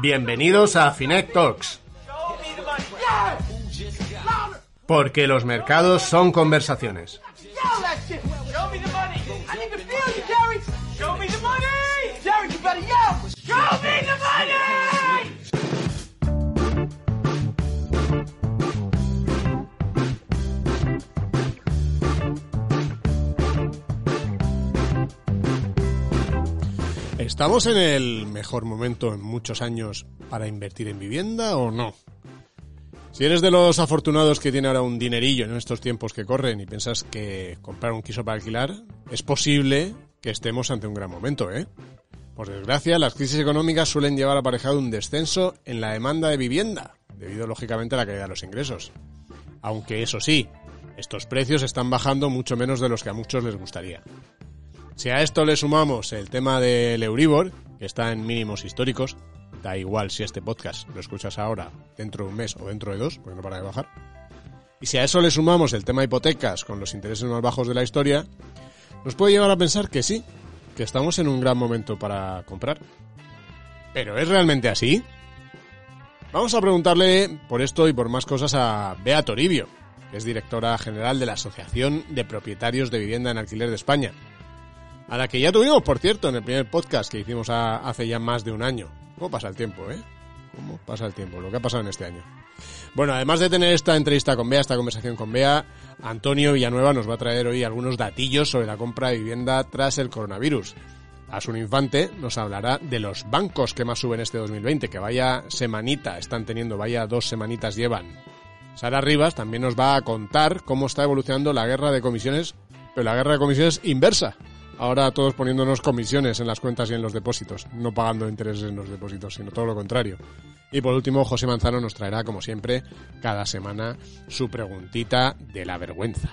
Bienvenidos a Finet Talks, porque los mercados son conversaciones. ¿Estamos en el mejor momento en muchos años para invertir en vivienda o no? Si eres de los afortunados que tiene ahora un dinerillo en estos tiempos que corren y piensas que comprar un piso para alquilar, es posible que estemos ante un gran momento, ¿eh? Por desgracia, las crisis económicas suelen llevar aparejado un descenso en la demanda de vivienda, debido lógicamente a la caída de los ingresos. Aunque eso sí, estos precios están bajando mucho menos de los que a muchos les gustaría. Si a esto le sumamos el tema del Euribor, que está en mínimos históricos, da igual si este podcast lo escuchas ahora, dentro de un mes o dentro de dos, porque no para de bajar. Y si a eso le sumamos el tema hipotecas con los intereses más bajos de la historia, nos puede llevar a pensar que sí, que estamos en un gran momento para comprar. ¿Pero es realmente así? Vamos a preguntarle por esto y por más cosas a Bea Toribio, que es directora general de la Asociación de Propietarios de Vivienda en Alquiler de España a la que ya tuvimos, por cierto, en el primer podcast que hicimos hace ya más de un año. ¿Cómo pasa el tiempo, eh? ¿Cómo pasa el tiempo? Lo que ha pasado en este año. Bueno, además de tener esta entrevista con Bea, esta conversación con Bea, Antonio Villanueva nos va a traer hoy algunos datillos sobre la compra de vivienda tras el coronavirus. Asun Infante nos hablará de los bancos que más suben este 2020, que vaya semanita están teniendo, vaya dos semanitas llevan. Sara Rivas también nos va a contar cómo está evolucionando la guerra de comisiones, pero la guerra de comisiones inversa. Ahora todos poniéndonos comisiones en las cuentas y en los depósitos, no pagando intereses en los depósitos, sino todo lo contrario. Y por último, José Manzano nos traerá, como siempre, cada semana su preguntita de la vergüenza.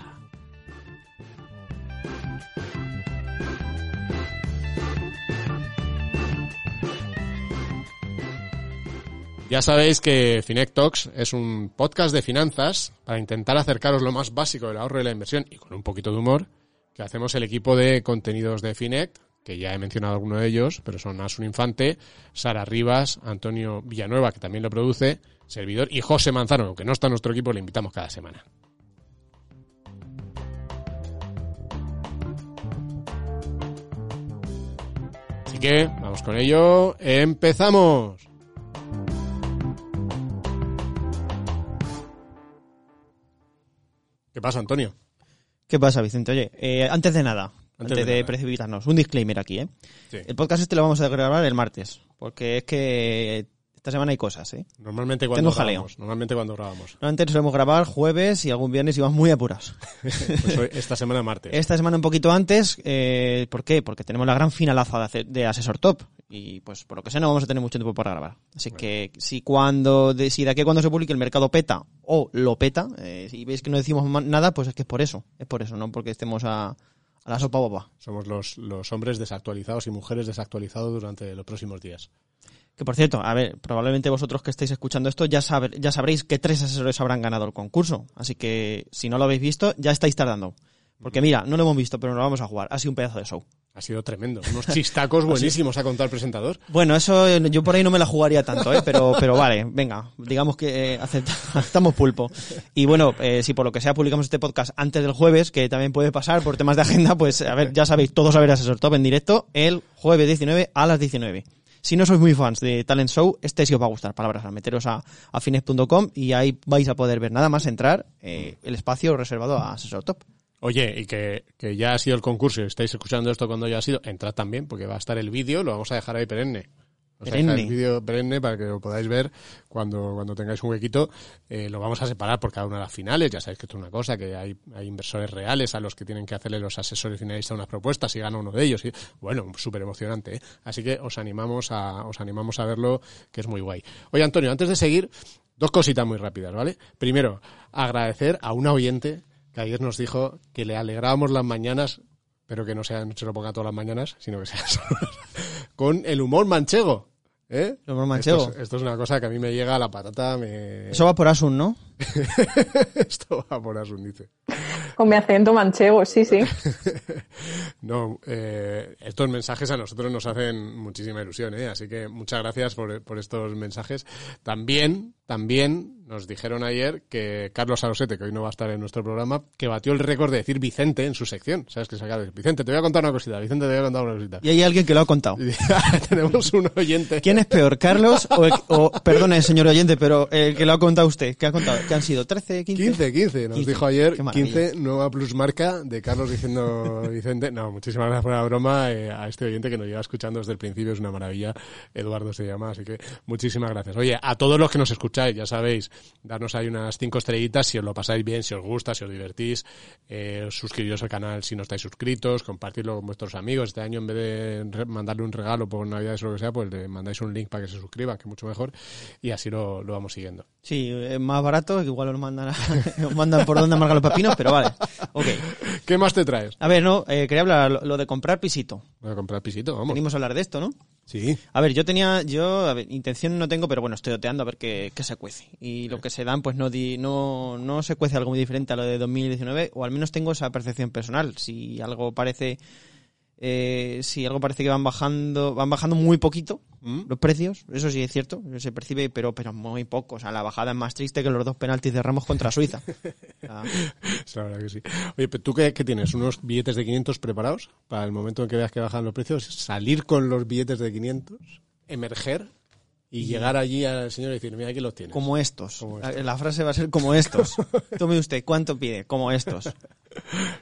Ya sabéis que Finec Talks es un podcast de finanzas para intentar acercaros lo más básico del ahorro y la inversión y con un poquito de humor que hacemos el equipo de contenidos de Finect, que ya he mencionado alguno de ellos, pero son Asun Infante, Sara Rivas, Antonio Villanueva, que también lo produce, servidor, y José Manzano, aunque no está en nuestro equipo, le invitamos cada semana. Así que, vamos con ello, empezamos. ¿Qué pasa, Antonio? ¿Qué pasa, Vicente? Oye, eh, antes de nada, antes, de precipitarnos, un disclaimer aquí, ¿eh? Sí. El podcast este lo vamos a grabar el martes, porque es que esta semana hay cosas, ¿eh? Normalmente cuando Tengo jaleo. grabamos. Normalmente cuando grabamos. Normalmente solemos grabar jueves y algún viernes y vamos muy apuras. Pues hoy- esta semana martes. Esta semana un poquito antes, eh, ¿por qué? Porque tenemos la gran finalaza de, de Asesor Top y pues por lo que sea no vamos a tener mucho tiempo para grabar. Así que si cuando, de, si de aquí a cuando se publique el mercado peta o lo peta, eh, si veis que no decimos nada, pues es que es por eso, es por eso, no porque estemos a, a la sopa boba. Somos los, los hombres desactualizados y mujeres desactualizados durante los próximos días. Que por cierto, a ver, probablemente vosotros que estáis escuchando esto ya, ya sabréis que tres asesores habrán ganado el concurso. Así que si no lo habéis visto, ya estáis tardando. Porque mira, no lo hemos visto, pero nos lo vamos a jugar. Ha sido un pedazo de show. Ha sido tremendo. Unos chistacos buenísimos ha contado el presentador. Bueno, eso eh, yo por ahí no me la jugaría tanto, ¿eh? pero, pero vale, venga, digamos que eh, acepta- aceptamos pulpo. Y bueno, eh, si por lo que sea publicamos este podcast antes del jueves, que también puede pasar por temas de agenda, pues a ver, ya sabéis, todos a ver Asesor Top en directo el jueves 19 a las 19. Si no sois muy fans de Talent Show, este sí os va a gustar, palabras, al meteros a, a y ahí vais a poder ver nada más entrar eh, el espacio reservado a Asesor Top. Oye, y que, que ya ha sido el concurso y estáis escuchando esto cuando ya ha sido, entrad también, porque va a estar el vídeo, lo vamos a dejar ahí perenne. Vamos a dejar Perenne. el vídeo perenne para que lo podáis ver cuando, cuando tengáis un huequito. Eh, lo vamos a separar por cada una de las finales. Ya sabéis que esto es una cosa, que hay, hay inversores reales a los que tienen que hacerle los asesores finalistas unas propuestas y gana uno de ellos. Y, bueno, súper emocionante. ¿eh? Así que os animamos, a, os animamos a verlo, que es muy guay. Oye, Antonio, antes de seguir, dos cositas muy rápidas, ¿vale? Primero, agradecer a una oyente que ayer nos dijo que le alegrábamos las mañanas, pero que no, sea, no se lo ponga todas las mañanas, sino que sea solo con el humor manchego. ¿Eh? El humor manchego. Esto es, esto es una cosa que a mí me llega a la patata. Me... Eso va por Asun, ¿no? Esto va por Asun, dice. Con mi acento manchego, sí, sí. no, eh, estos mensajes a nosotros nos hacen muchísima ilusión, ¿eh? así que muchas gracias por, por estos mensajes. También, también nos dijeron ayer que Carlos Arosete, que hoy no va a estar en nuestro programa, que batió el récord de decir Vicente en su sección. ¿Sabes que Vicente, te voy a contar una cosita, Vicente, te voy a contar una cosita. Y hay alguien que lo ha contado. Tenemos un oyente. ¿Quién es peor, Carlos o, o perdone, señor oyente, pero el que lo ha contado usted? ¿Qué ha contado? ¿Qué han sido? ¿13, 15? 15, 15. Nos 15. dijo ayer 15, nueva plusmarca de Carlos diciendo Vicente. No, muchísimas gracias por la broma eh, a este oyente que nos lleva escuchando desde el principio. Es una maravilla. Eduardo se llama, así que muchísimas gracias. Oye, a todos los que nos escucháis, ya sabéis, darnos ahí unas cinco estrellitas si os lo pasáis bien, si os gusta, si os divertís. Eh, suscribiros al canal si no estáis suscritos, compartirlo con vuestros amigos. Este año, en vez de mandarle un regalo por Navidades o lo que sea, pues le mandáis un link para que se suscriba, que es mucho mejor. Y así lo, lo vamos siguiendo. Sí, es más barato, que igual os mandan, a, os mandan por donde amargan los pepinos, pero vale. Ok. ¿Qué más te traes? A ver, no, eh, quería hablar lo, lo, de comprar pisito. Lo de comprar pisito, vamos. Venimos a hablar de esto, ¿no? Sí. A ver, yo tenía, yo, a ver, intención no tengo, pero bueno, estoy oteando a ver qué, qué se cuece. Y lo que se dan, pues no, di, no, no se cuece algo muy diferente a lo de 2019, o al menos tengo esa percepción personal. Si algo parece, eh, si algo parece que van bajando, van bajando muy poquito ¿Mm? los precios, eso sí es cierto, se percibe, pero, pero muy poco. O sea, la bajada es más triste que los dos penaltis de Ramos contra Suiza. sea, la verdad que sí. Oye, ¿tú qué, qué, tienes? ¿Unos billetes de 500 preparados para el momento en que veas que bajan los precios? ¿Salir con los billetes de 500? ¿Emerger? Y llegar allí al señor y decir, mira, aquí los tienes. Como estos. Como estos. La frase va a ser como estos. Tome usted, ¿cuánto pide? Como estos.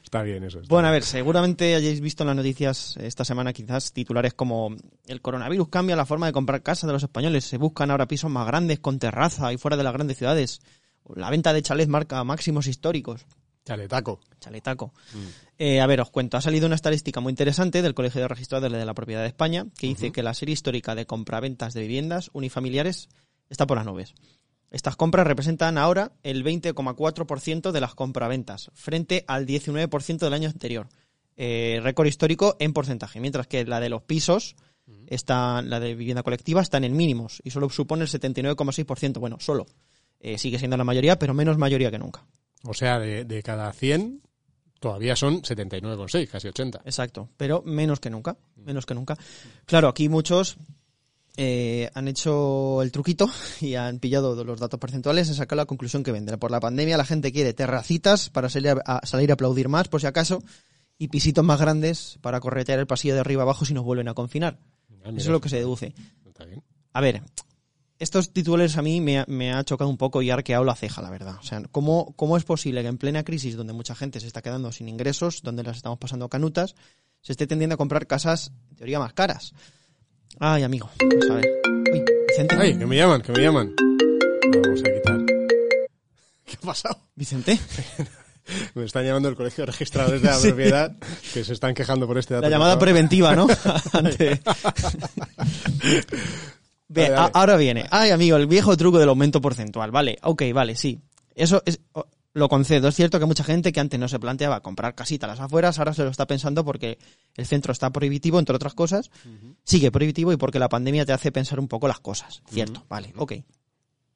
Está bien eso. Está bueno, a ver, seguramente hayáis visto en las noticias esta semana quizás titulares como el coronavirus cambia la forma de comprar casa de los españoles. Se buscan ahora pisos más grandes con terraza y fuera de las grandes ciudades. La venta de chalets marca máximos históricos. Chaletaco. Chaletaco. Mm. Eh, a ver, os cuento. Ha salido una estadística muy interesante del Colegio de Registradores de la Propiedad de España que dice uh -huh. que la serie histórica de compraventas de viviendas unifamiliares está por las nubes. Estas compras representan ahora el 20,4% de las compraventas, frente al 19% del año anterior. Eh, récord histórico en porcentaje, mientras que la de los pisos, uh -huh. está, la de vivienda colectiva, está en mínimos y solo supone el 79,6%. Bueno, solo. Eh, sigue siendo la mayoría, pero menos mayoría que nunca. O sea, de, de cada 100 todavía son 79,6, casi 80. Exacto, pero menos que nunca, menos que nunca. Claro, aquí muchos eh, han hecho el truquito y han pillado los datos porcentuales y sacado la conclusión que venden. Por la pandemia la gente quiere terracitas para salir a, a, salir a aplaudir más, por si acaso, y pisitos más grandes para corretear el pasillo de arriba abajo si nos vuelven a confinar. Ah, Eso es lo que se deduce. A ver, estos titulares a mí me, me, ha chocado un poco y ha arqueado la ceja, la verdad. O sea, ¿cómo, ¿cómo es posible que en plena crisis, donde mucha gente se está quedando sin ingresos, donde las estamos pasando canutas, se esté tendiendo a comprar casas, en teoría, más caras? Ay, amigo. Vamos a ver. Uy, Vicente. Ay, que me llaman, que me llaman. Vamos a quitar. ¿Qué ha pasado? Vicente. me están llamando el colegio de registradores de la sí. propiedad que se están quejando por este dato. La llamada preventiva, ¿no? Ante... Bien, ahora viene. Ay, amigo, el viejo truco del aumento porcentual. Vale, ok, vale, sí. Eso es, lo concedo. Es cierto que mucha gente que antes no se planteaba comprar casita a las afueras, ahora se lo está pensando porque el centro está prohibitivo, entre otras cosas. Uh -huh. Sigue prohibitivo y porque la pandemia te hace pensar un poco las cosas. Cierto, uh -huh. vale, ok.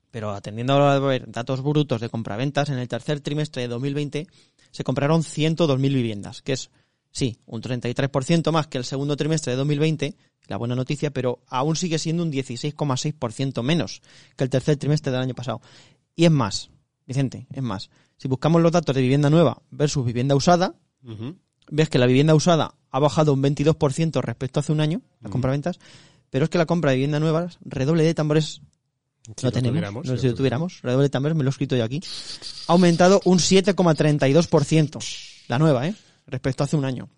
Pero atendiendo a ver datos brutos de compraventas, en el tercer trimestre de 2020 se compraron 102.000 viviendas, que es, sí, un 33% más que el segundo trimestre de 2020, la buena noticia, pero aún sigue siendo un 16,6% menos que el tercer trimestre del año pasado. Y es más, Vicente, es más, si buscamos los datos de vivienda nueva versus vivienda usada, uh -huh. ves que la vivienda usada ha bajado un 22% respecto a hace un año, la uh -huh. compraventas, pero es que la compra de vivienda nueva, redoble de tambores, si lo tenemos, no, si lo tuviéramos, redoble de tambores, me lo he escrito yo aquí, ha aumentado un 7,32%, la nueva, ¿eh? Respecto a hace un año.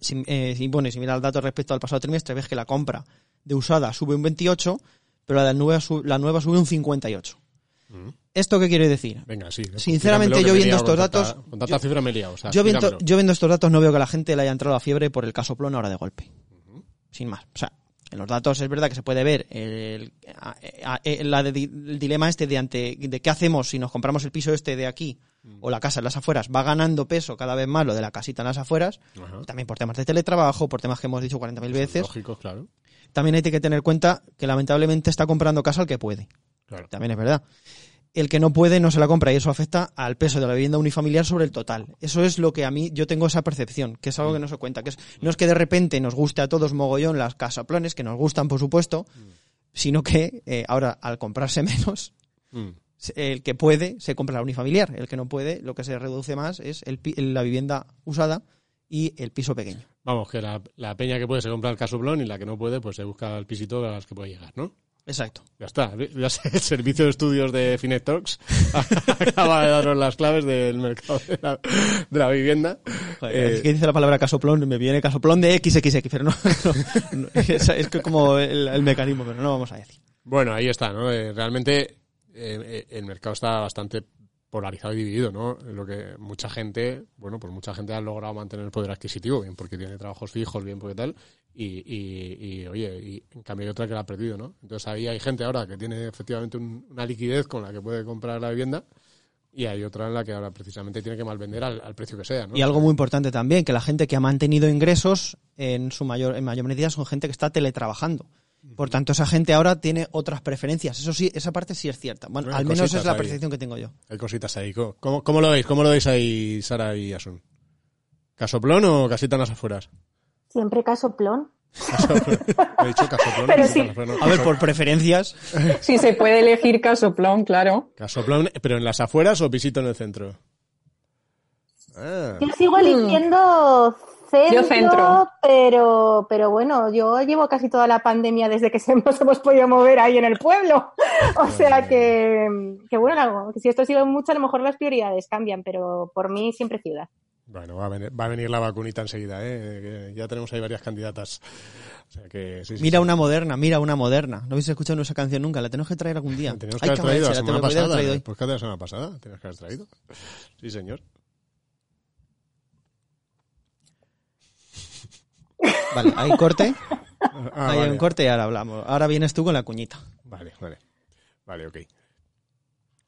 Si, eh, si, bueno, si miras el dato respecto al pasado trimestre, ves que la compra de usada sube un 28, pero la, de nueva, la nueva sube un 58. Uh ¿Esto qué quiere decir? Venga, sí. Sinceramente, yo viendo estos datos. Con tanta yo, cifra me he liado, o sea, yo, viendo, yo, viendo, estos datos no veo que a la gente le haya entrado la fiebre por el caso Plon ahora de golpe. Uh -huh. Sin más. O sea, en los datos es verdad que se puede ver el, el, el, el dilema este de ante de qué hacemos si nos compramos el piso este de aquí. O la casa en las afueras. Va ganando peso cada vez más lo de la casita en las afueras. También por temas de teletrabajo, por temas que hemos dicho 40.000 veces. Lógico, claro. También hay que tener en cuenta que lamentablemente está comprando casa el que puede. Claro. También es verdad. el que no puede no se la compra y eso afecta al peso de la vivienda unifamiliar sobre el total. Eso es lo que a mí yo tengo esa percepción, que es algo que no se cuenta, que es, no es que de repente nos guste a todos mogollón las casaplones, que nos gustan por supuesto, sino que eh, ahora al comprarse menos, Mm. El que puede se compra la unifamiliar, el que no puede lo que se reduce más es el, la vivienda usada y el piso pequeño. Vamos, que la, la peña que puede se compra el casoplón y la que no puede, pues se busca el pisito a las que puede llegar, ¿no? Exacto. Ya está. Ya sé, el servicio de estudios de Finet Talks acaba de daros las claves del mercado de la, de la vivienda. Joder, Eh, es que dice la palabra casoplón, me viene casoplón de XXX, pero no, no, no, es, es como el, el mecanismo, pero no vamos a decir. Bueno, ahí está, ¿no? Eh, realmente eh, eh, el mercado está bastante polarizado y dividido, ¿no? Lo que mucha gente, bueno, pues mucha gente ha logrado mantener el poder adquisitivo, bien porque tiene trabajos fijos, bien porque tal, y, y, y, oye, y en cambio hay otra que la ha perdido, ¿no? Entonces ahí hay gente ahora que tiene efectivamente un- una liquidez con la que puede comprar la vivienda y hay otra en la que ahora precisamente tiene que malvender al, al precio que sea, ¿no? Y algo muy importante también, que la gente que ha mantenido ingresos en su mayor, en mayor medida son gente que está teletrabajando. Por tanto, esa gente ahora tiene otras preferencias. Eso sí, esa parte sí es cierta. Bueno, Bueno, al menos es la ahí. percepción que tengo yo. Hay cositas ahí. ¿Cómo, lo veis? ¿Cómo lo veis ahí, Sara y Asun? ¿Casoplón o casita en las afueras? Siempre casoplón. Casoplón. He dicho casoplón. Pero sí. no, A ver, por preferencias, Si se puede elegir casoplón, claro. Casoplón, pero en las afueras o pisito en el centro. Ah, Yo sigo eligiendo centro, Yo centro. pero pero bueno, yo llevo casi toda la pandemia desde que se nos hemos podido mover ahí en el pueblo. O sea que, que bueno, si esto sigue mucho, a lo mejor las prioridades cambian, pero por mí siempre ciudad. bueno, va a, venir, va a venir la vacunita enseguida, ¿eh? Ya tenemos ahí varias candidatas. O sea que, sí, sí, mira sí. una moderna, mira una moderna. No habéis escuchado esa canción nunca, la tenemos que traer algún día. Tenemos que Ay, haber traído la semana pasada. traído hoy. Que de la semana pasada. Tenías que haber traído. Sí, señor. Vale, hay corte, Ah, hay vale. un corte y ahora hablamos. Ahora vienes tú con la cuñita. Vale, vale. Vale, ok.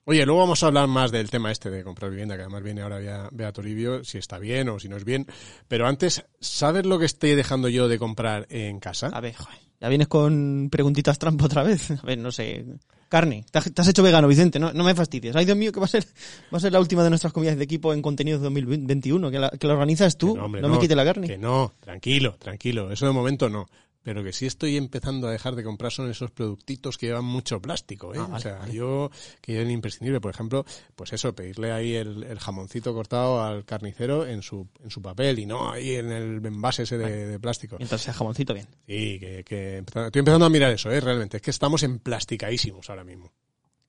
Oye, luego vamos a hablar más del tema este de comprar vivienda, que además viene ahora Bea, Bea Toribio, si está bien o si no es bien. Pero antes, ¿sabes lo que estoy dejando yo de comprar en casa? A ver, joder, ya vienes con preguntitas trampa otra vez. A ver, no sé. Carne, te has, te has hecho vegano, Vicente, no, no me fastidies. Ay, Dios mío, que va a ser va a ser la última de nuestras comidas de equipo en contenidos de 2021, que la, que la organizas tú, Que no, hombre, me quites la carne. Que no, tranquilo, tranquilo. Eso de momento no. Pero que sí estoy empezando a dejar de comprar son esos productitos que llevan mucho plástico, ¿eh? Ah, vale, o sea, vale. yo, que es imprescindible, por ejemplo, pues eso, pedirle ahí el, el jamoncito cortado al carnicero en su, en su papel y no ahí en el envase ese de, de plástico. Mientras sea jamoncito, bien. Sí, que, que estoy empezando a mirar eso, ¿eh? Realmente. Es que estamos emplasticadísimos ahora mismo.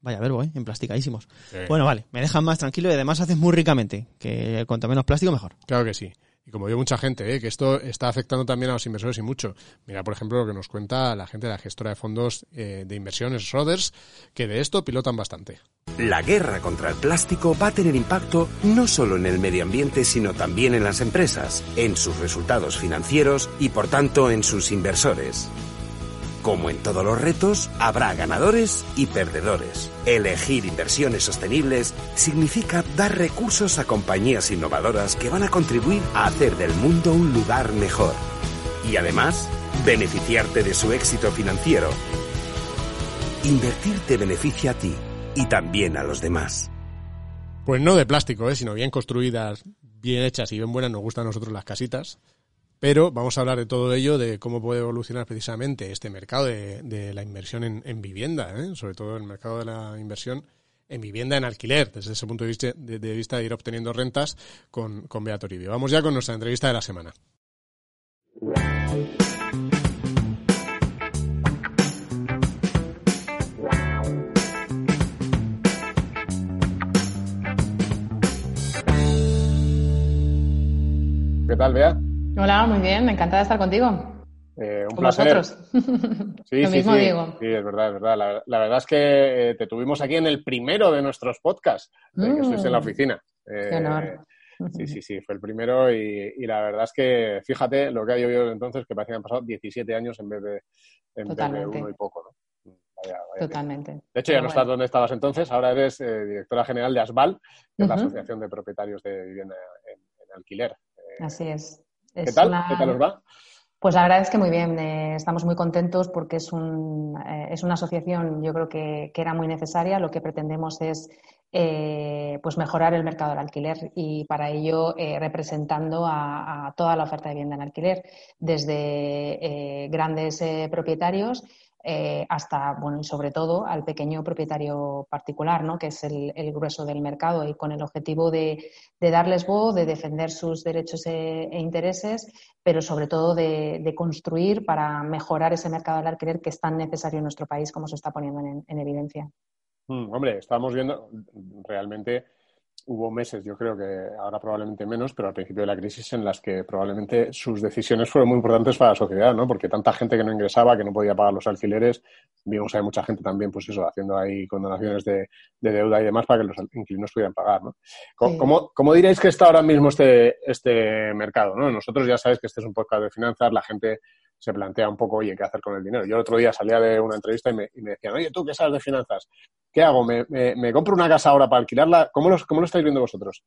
Vaya verbo, ¿eh? Emplasticadísimos. Sí. Bueno, vale, me dejan más tranquilo y además haces muy ricamente. Que cuanto menos plástico, mejor. Claro que sí. Y como veo mucha gente, ¿eh? que esto está afectando también a los inversores y mucho. Mira, por ejemplo, lo que nos cuenta la gente de la gestora de fondos eh, de inversiones, Roders, que de esto pilotan bastante. La guerra contra el plástico va a tener impacto no solo en el medio ambiente, sino también en las empresas, en sus resultados financieros y por tanto en sus inversores. Como en todos los retos, habrá ganadores y perdedores. Elegir inversiones sostenibles significa dar recursos a compañías innovadoras que van a contribuir a hacer del mundo un lugar mejor. Y además, beneficiarte de su éxito financiero. Invertir te beneficia a ti y también a los demás. Pues no de plástico, ¿eh? sino bien construidas, bien hechas y bien buenas. Nos gustan a nosotros las casitas. Pero vamos a hablar de todo ello, de cómo puede evolucionar precisamente este mercado de, la inversión en, en vivienda, ¿eh? sobre todo el mercado de la inversión en vivienda en alquiler, desde ese punto de vista de, de vista de ir obteniendo rentas con, con Bea Toribio. Vamos ya con nuestra entrevista de la semana. ¿Qué tal, Bea? Hola, muy bien, me encanta estar contigo. Eh, un Con placer. vosotros. Sí, Lo sí, mismo sí. digo. Sí, es verdad, es verdad. La, la verdad es que eh, te tuvimos aquí en el primero de nuestros podcasts, eh, que Mm. estuviste en la oficina. Eh, Qué honor. Sí, sí, sí, fue el primero y, y la verdad es que, fíjate, lo que ha llovido entonces, que parece que han pasado 17 años en vez de, en vez de uno y poco, ¿no? Vaya- vaya tiempo. Totalmente. De hecho, ya Pero no estás bueno. donde estabas entonces, ahora eres eh, directora general de ASBAL, que es la. Asociación de Propietarios de Vivienda en, en Alquiler. Eh, Así es. ¿Qué tal? una- ¿Qué tal os va? Pues la verdad es que muy bien, eh, estamos muy contentos porque es, un, eh, es una asociación, yo creo que, que, era muy necesaria. Lo que pretendemos es eh, pues mejorar el mercado del alquiler y para ello representando a, a, toda la oferta de vivienda en alquiler, desde grandes propietarios eh, hasta, bueno, y sobre todo al pequeño propietario particular, ¿no? que es el, grueso del mercado y con el objetivo de, darles voz, de defender sus derechos e, e intereses, pero sobre todo de, construir para mejorar ese mercado del alquiler que es tan necesario en nuestro país como se está poniendo en, en evidencia. Mm, hombre, estábamos viendo realmente hubo meses, yo creo que ahora probablemente menos, pero al principio de la crisis en las que probablemente sus decisiones fueron muy importantes para la sociedad, ¿no? Porque tanta gente que no ingresaba, que no podía pagar los alquileres, vimos hay mucha gente también, pues eso, haciendo ahí condonaciones de, de deuda y demás para que los inquilinos pudieran pagar, ¿no? ¿Cómo, sí. ¿cómo, cómo diréis que está ahora mismo este, este mercado, no? Nosotros ya sabéis que este es un podcast de finanzas, la gente se plantea un poco, oye, ¿qué hacer con el dinero? Yo el otro día salía de una entrevista y me, decían, oye, ¿tú qué sabes de finanzas? ¿Qué hago? ¿Me, me, compro una casa ahora para alquilarla? ¿Cómo, ¿Cómo, lo estáis viendo vosotros?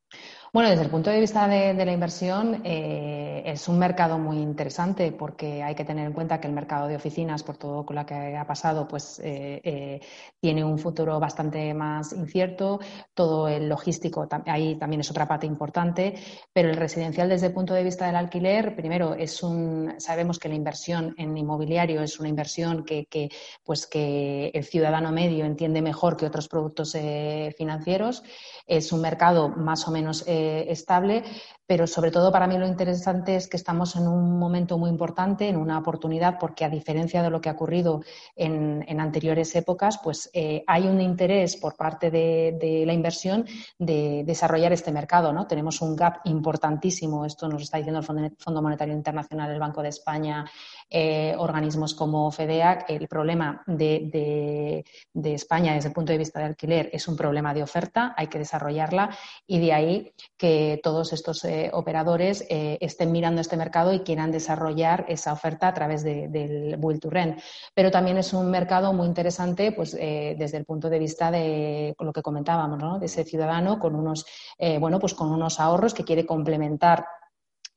Bueno, desde el punto de vista de, de la inversión, eh, es un mercado muy interesante porque hay que tener en cuenta que el mercado de oficinas, por todo lo que ha pasado, pues eh, eh, tiene un futuro bastante más incierto. Todo el logístico, ahí también es otra parte importante, pero el residencial desde el punto de vista del alquiler, primero, es un, sabemos que la inversión en inmobiliario es una inversión que, pues que el ciudadano medio entiende mejor que otros productos eh, financieros. Es un mercado más o menos eh, estable, pero sobre todo para mí lo interesante es que estamos en un momento muy importante, en una oportunidad, porque a diferencia de lo que ha ocurrido en, anteriores épocas, pues eh, hay un interés por parte de, de, la inversión de desarrollar este mercado. ¿no? Tenemos un gap importantísimo, esto nos está diciendo el Fondo Monetario Internacional, el Banco de España, eh, organismos como FEDEAC. El problema de, España desde el punto de vista de alquiler es un problema de oferta, hay que desarrollarla y de ahí que todos estos eh, operadores eh, estén mirando este mercado y quieran desarrollar esa oferta a través de, del Build to Rent. Pero también es un mercado muy interesante pues, desde el punto de vista de lo que comentábamos, ¿no? de ese ciudadano con unos, bueno, pues con unos ahorros que quiere complementar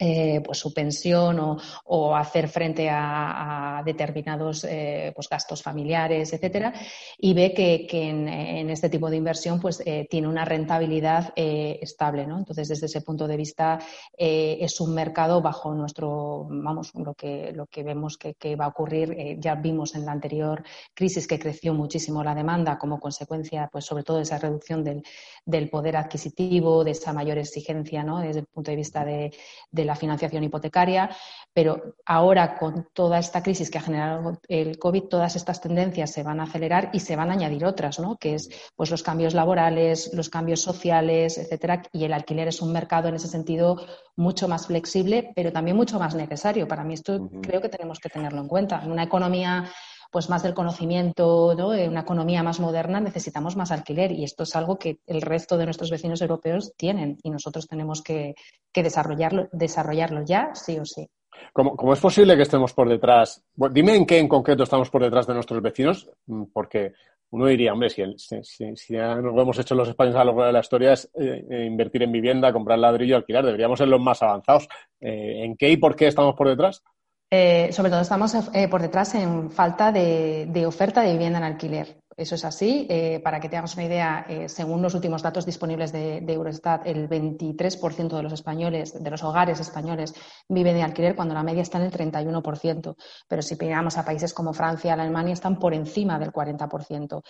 eh, pues su pensión o, hacer frente a, determinados eh, pues gastos familiares, etcétera, y ve que, en, este tipo de inversión pues eh, tiene una rentabilidad estable, ¿no? Entonces, desde ese punto de vista es un mercado bajo nuestro, vamos, lo que, lo que vemos que, va a ocurrir, ya vimos en la anterior crisis que creció muchísimo la demanda como consecuencia, pues sobre todo de esa reducción del, del poder adquisitivo, de esa mayor exigencia, ¿no? Desde el punto de vista de, de la financiación hipotecaria, pero ahora con toda esta crisis que ha generado el COVID, todas estas tendencias se van a acelerar y se van a añadir otras, ¿no? Que es pues los cambios laborales, los cambios sociales, etcétera, y el alquiler es un mercado en ese sentido mucho más flexible, pero también mucho más necesario. Para mí esto uh -huh. creo que tenemos que tenerlo en cuenta. En una economía pues más del conocimiento, ¿no? En una economía más moderna necesitamos más alquiler y esto es algo que el resto de nuestros vecinos europeos tienen y nosotros tenemos que, desarrollarlo, desarrollarlo ya, sí o sí. ¿Cómo, ¿Cómo, es posible que estemos por detrás? Dime en qué en concreto estamos por detrás de nuestros vecinos, mm, porque uno diría, hombre, si, si, si, ya nos lo hemos hecho los españoles a lo largo de la historia es eh, eh, invertir en vivienda, comprar ladrillo, alquilar, deberíamos ser los más avanzados. Eh, ¿En qué y por qué estamos por detrás? Eh, sobre todo estamos eh, por detrás en falta de, de, oferta de vivienda en alquiler. Eso es así. Eh, para que te hagas una idea, eh, según los últimos datos disponibles de, de, Eurostat, el 23% de los españoles, de los hogares españoles, viven de alquiler cuando la media está en el 31%. Pero si miramos a países como Francia, Alemania, están por encima del 40%.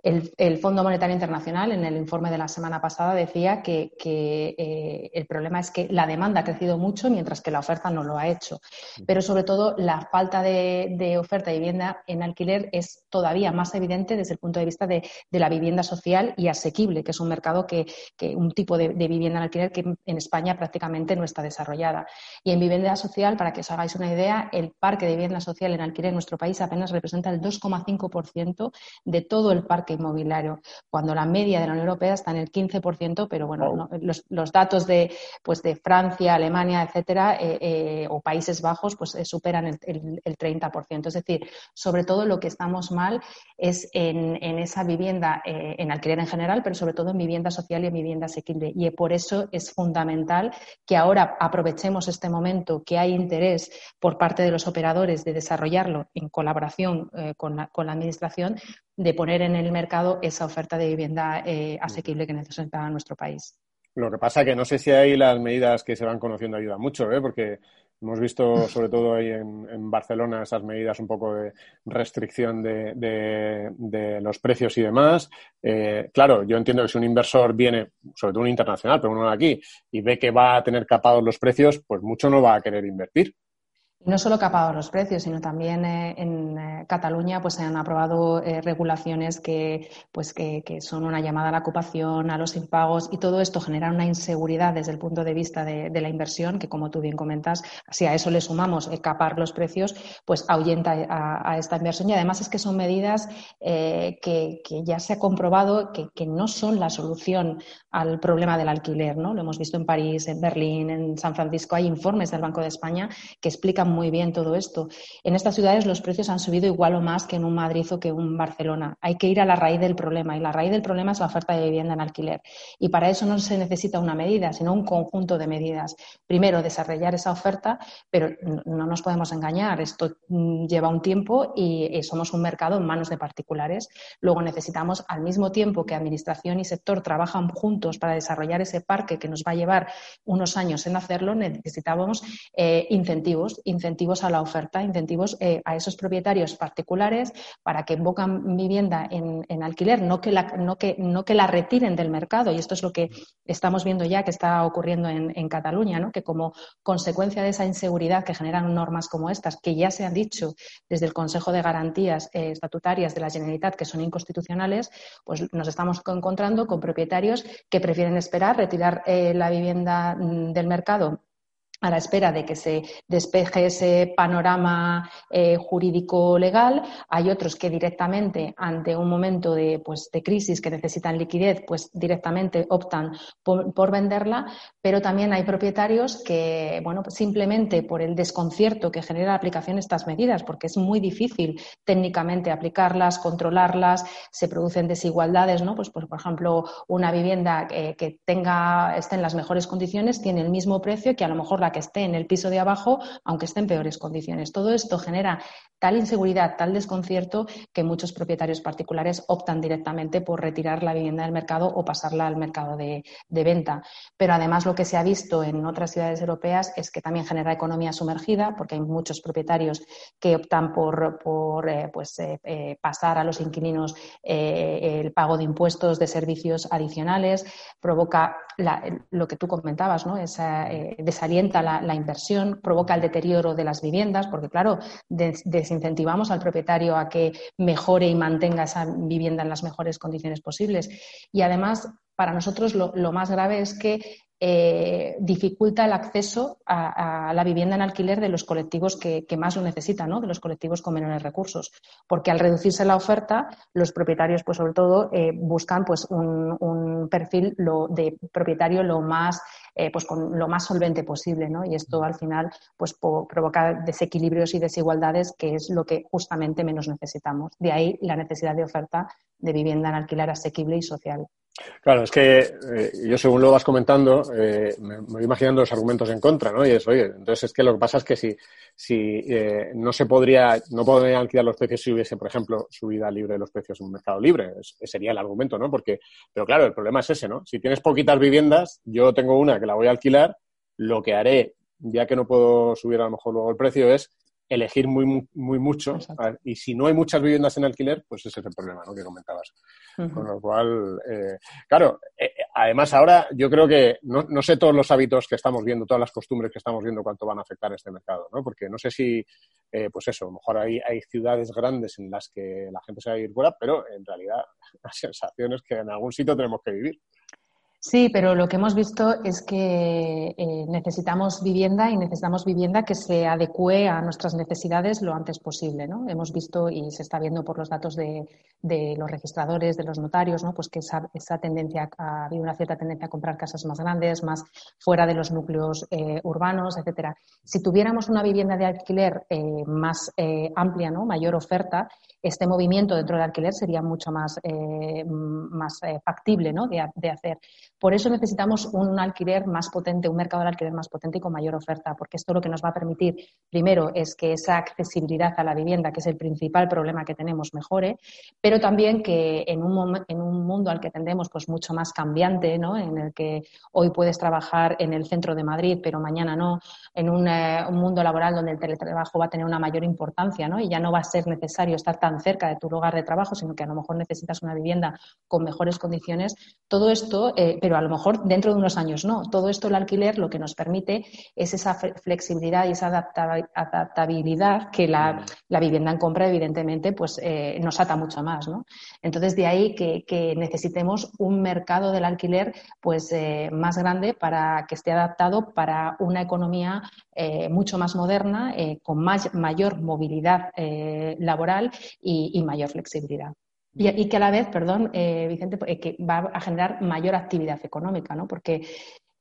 El, el Fondo Monetario Internacional, en el informe de la semana pasada, decía que, que eh, el problema es que la demanda ha crecido mucho mientras que la oferta no lo ha hecho. Pero sobre todo, la falta de, de oferta de vivienda en alquiler es todavía más evidente desde el punto de vista de, de, la vivienda social y asequible, que es un mercado que, que un tipo de, de, vivienda en alquiler que en España prácticamente no está desarrollada. Y en vivienda social, para que os hagáis una idea, el parque de vivienda social en alquiler en nuestro país apenas representa el 2,5% de todo el parque inmobiliario, cuando la media de la Unión Europea está en el 15%, pero bueno, no, los, los, datos de, pues de Francia, Alemania, etcétera, eh, eh, o Países Bajos, pues eh, superan el, el, el 30%. Es decir, sobre todo lo que estamos mal es en en, esa vivienda, eh, en alquiler en general, pero sobre todo en vivienda social y en vivienda asequible. Y por eso es fundamental que ahora aprovechemos este momento que hay interés por parte de los operadores de desarrollarlo en colaboración eh, con, la, Administración, de poner en el mercado esa oferta de vivienda eh, asequible que necesita nuestro país. Lo que pasa es que no sé si ahí las medidas que se van conociendo ayudan mucho, ¿eh? porque hemos visto sobre todo ahí en, Barcelona esas medidas un poco de restricción de, los precios y demás. Eh, claro, yo entiendo que si un inversor viene, sobre todo un internacional, pero uno de aquí, y ve que va a tener capados los precios, pues mucho no va a querer invertir no solo capados los precios, sino también eh, en eh, Cataluña pues se han aprobado eh, regulaciones que, pues, que, son una llamada a la ocupación, a los impagos y todo esto genera una inseguridad desde el punto de vista de, la inversión, que como tú bien comentas, si a eso le sumamos capar los precios, pues ahuyenta a, esta inversión. Y además es que son medidas que, ya se ha comprobado que, que no son la solución al problema del alquiler. ¿no? Lo hemos visto en París, en Berlín, en San Francisco. Hay informes del Banco de España que explican muy bien todo esto. En estas ciudades los precios han subido igual o más que en un Madrid o que en un Barcelona. Hay que ir a la raíz del problema y la raíz del problema es la oferta de vivienda en alquiler. Y para eso no se necesita una medida, sino un conjunto de medidas. Primero, desarrollar esa oferta, pero no nos podemos engañar. Esto mm, lleva un tiempo y somos un mercado en manos de particulares. Luego necesitamos, al mismo tiempo que Administración y sector trabajan juntos para desarrollar ese parque que nos va a llevar unos años en hacerlo, necesitamos eh, incentivos, incentivos a la oferta, incentivos eh, a esos propietarios particulares para que invocan vivienda en, alquiler, no que, la, no, que, no que la retiren del mercado. Y esto es lo que estamos viendo ya que está ocurriendo en, Cataluña, ¿no? que como consecuencia de esa inseguridad que generan normas como estas, que ya se han dicho desde el Consejo de Garantías eh, Estatutarias de la Generalitat que son inconstitucionales, pues nos estamos encontrando con propietarios que prefieren esperar, retirar eh, la vivienda mm, del mercado a la espera de que se despeje ese panorama eh, jurídico legal. Hay otros que directamente, ante un momento de, pues, de crisis que necesitan liquidez, pues directamente optan por, venderla. Pero también hay propietarios que, bueno, pues simplemente por el desconcierto que genera la aplicación de estas medidas, porque es muy difícil técnicamente aplicarlas, controlarlas, se producen desigualdades, ¿no? Pues, pues por ejemplo, una vivienda que, que tenga, esté en las mejores condiciones tiene el mismo precio que a lo mejor que esté en el piso de abajo, aunque esté en peores condiciones. Todo esto genera tal inseguridad, tal desconcierto, que muchos propietarios particulares optan directamente por retirar la vivienda del mercado o pasarla al mercado de, venta. Pero además lo que se ha visto en otras ciudades europeas es que también genera economía sumergida, porque hay muchos propietarios que optan por, eh, pues, eh, eh, pasar a los inquilinos el pago de impuestos, de servicios adicionales, provoca lo que tú comentabas, ¿no? Esa, desalienta la, inversión, provoca el deterioro de las viviendas, porque claro, desincentivamos al propietario a que mejore y mantenga esa vivienda en las mejores condiciones posibles. Y además, para nosotros lo, más grave es que eh, dificulta el acceso a, la vivienda en alquiler de los colectivos que, más lo necesitan, ¿no? de los colectivos con menores recursos. Porque al reducirse la oferta, los propietarios, pues sobre todo, eh, buscan pues, un, perfil de propietario lo más eh, pues con lo más solvente posible, ¿no? Y esto al final pues provoca desequilibrios y desigualdades, que es lo que justamente menos necesitamos. De ahí la necesidad de oferta de vivienda en alquiler asequible y social. Claro, es que eh, yo según lo vas comentando, eh, me, voy imaginando los argumentos en contra, ¿no? Y es, oye, entonces es que lo que pasa es que si, si eh, no se podría, no podrían alquilar los precios si hubiese, por ejemplo, subida libre de los precios en un mercado libre, ese sería el argumento, ¿no? Porque, pero claro, el problema es ese, ¿no? Si tienes poquitas viviendas, yo tengo una que la voy a alquilar, lo que haré, ya que no puedo subir a lo mejor luego el precio, es elegir muy, muy mucho. Y si no hay muchas viviendas en alquiler, pues ese es el problema ¿no? que comentabas. Con lo cual, eh, claro, eh, además ahora yo creo que no, no, sé todos los hábitos que estamos viendo, todas las costumbres que estamos viendo, cuánto van a afectar a este mercado, ¿no? Porque no sé si, eh, pues eso, a lo mejor hay, hay ciudades grandes en las que la gente se va a ir fuera, pero en realidad la sensación es que en algún sitio tenemos que vivir. Sí, pero lo que hemos visto es que eh, necesitamos vivienda y necesitamos vivienda que se adecue a nuestras necesidades lo antes posible. ¿no? Hemos visto y se está viendo por los datos de, los registradores, de los notarios, ¿no? pues que esa, esa, tendencia, ha habido una cierta tendencia a comprar casas más grandes, más fuera de los núcleos eh, urbanos, etcétera. Si tuviéramos una vivienda de alquiler eh, más amplia, ¿no? mayor oferta, este movimiento dentro del alquiler sería mucho más, eh, más eh, factible ¿no? de, hacer. Por eso necesitamos un alquiler más potente, un mercado del alquiler más potente y con mayor oferta, porque esto lo que nos va a permitir, primero, es que esa accesibilidad a la vivienda, que es el principal problema que tenemos, mejore, pero también que en un, en un mundo al que tendemos pues, mucho más cambiante, ¿no? en el que hoy puedes trabajar en el centro de Madrid, pero mañana no, en un, eh, un mundo laboral donde el teletrabajo va a tener una mayor importancia ¿no? y ya no va a ser necesario estar tan cerca de tu lugar de trabajo, sino que a lo mejor necesitas una vivienda con mejores condiciones. Todo esto, eh, pero a lo mejor dentro de unos años no. Todo esto el alquiler lo que nos permite es esa flexibilidad y esa adaptabilidad que la, la vivienda en compra, evidentemente, pues eh, nos ata mucho más. ¿no? Entonces, de ahí que, que necesitemos un mercado del alquiler pues, eh, más grande para que esté adaptado para una economía eh, mucho más moderna, eh, con más, mayor movilidad laboral y, y, mayor flexibilidad. Y, y, que a la vez, perdón, Vicente, que va a generar mayor actividad económica, ¿no? Porque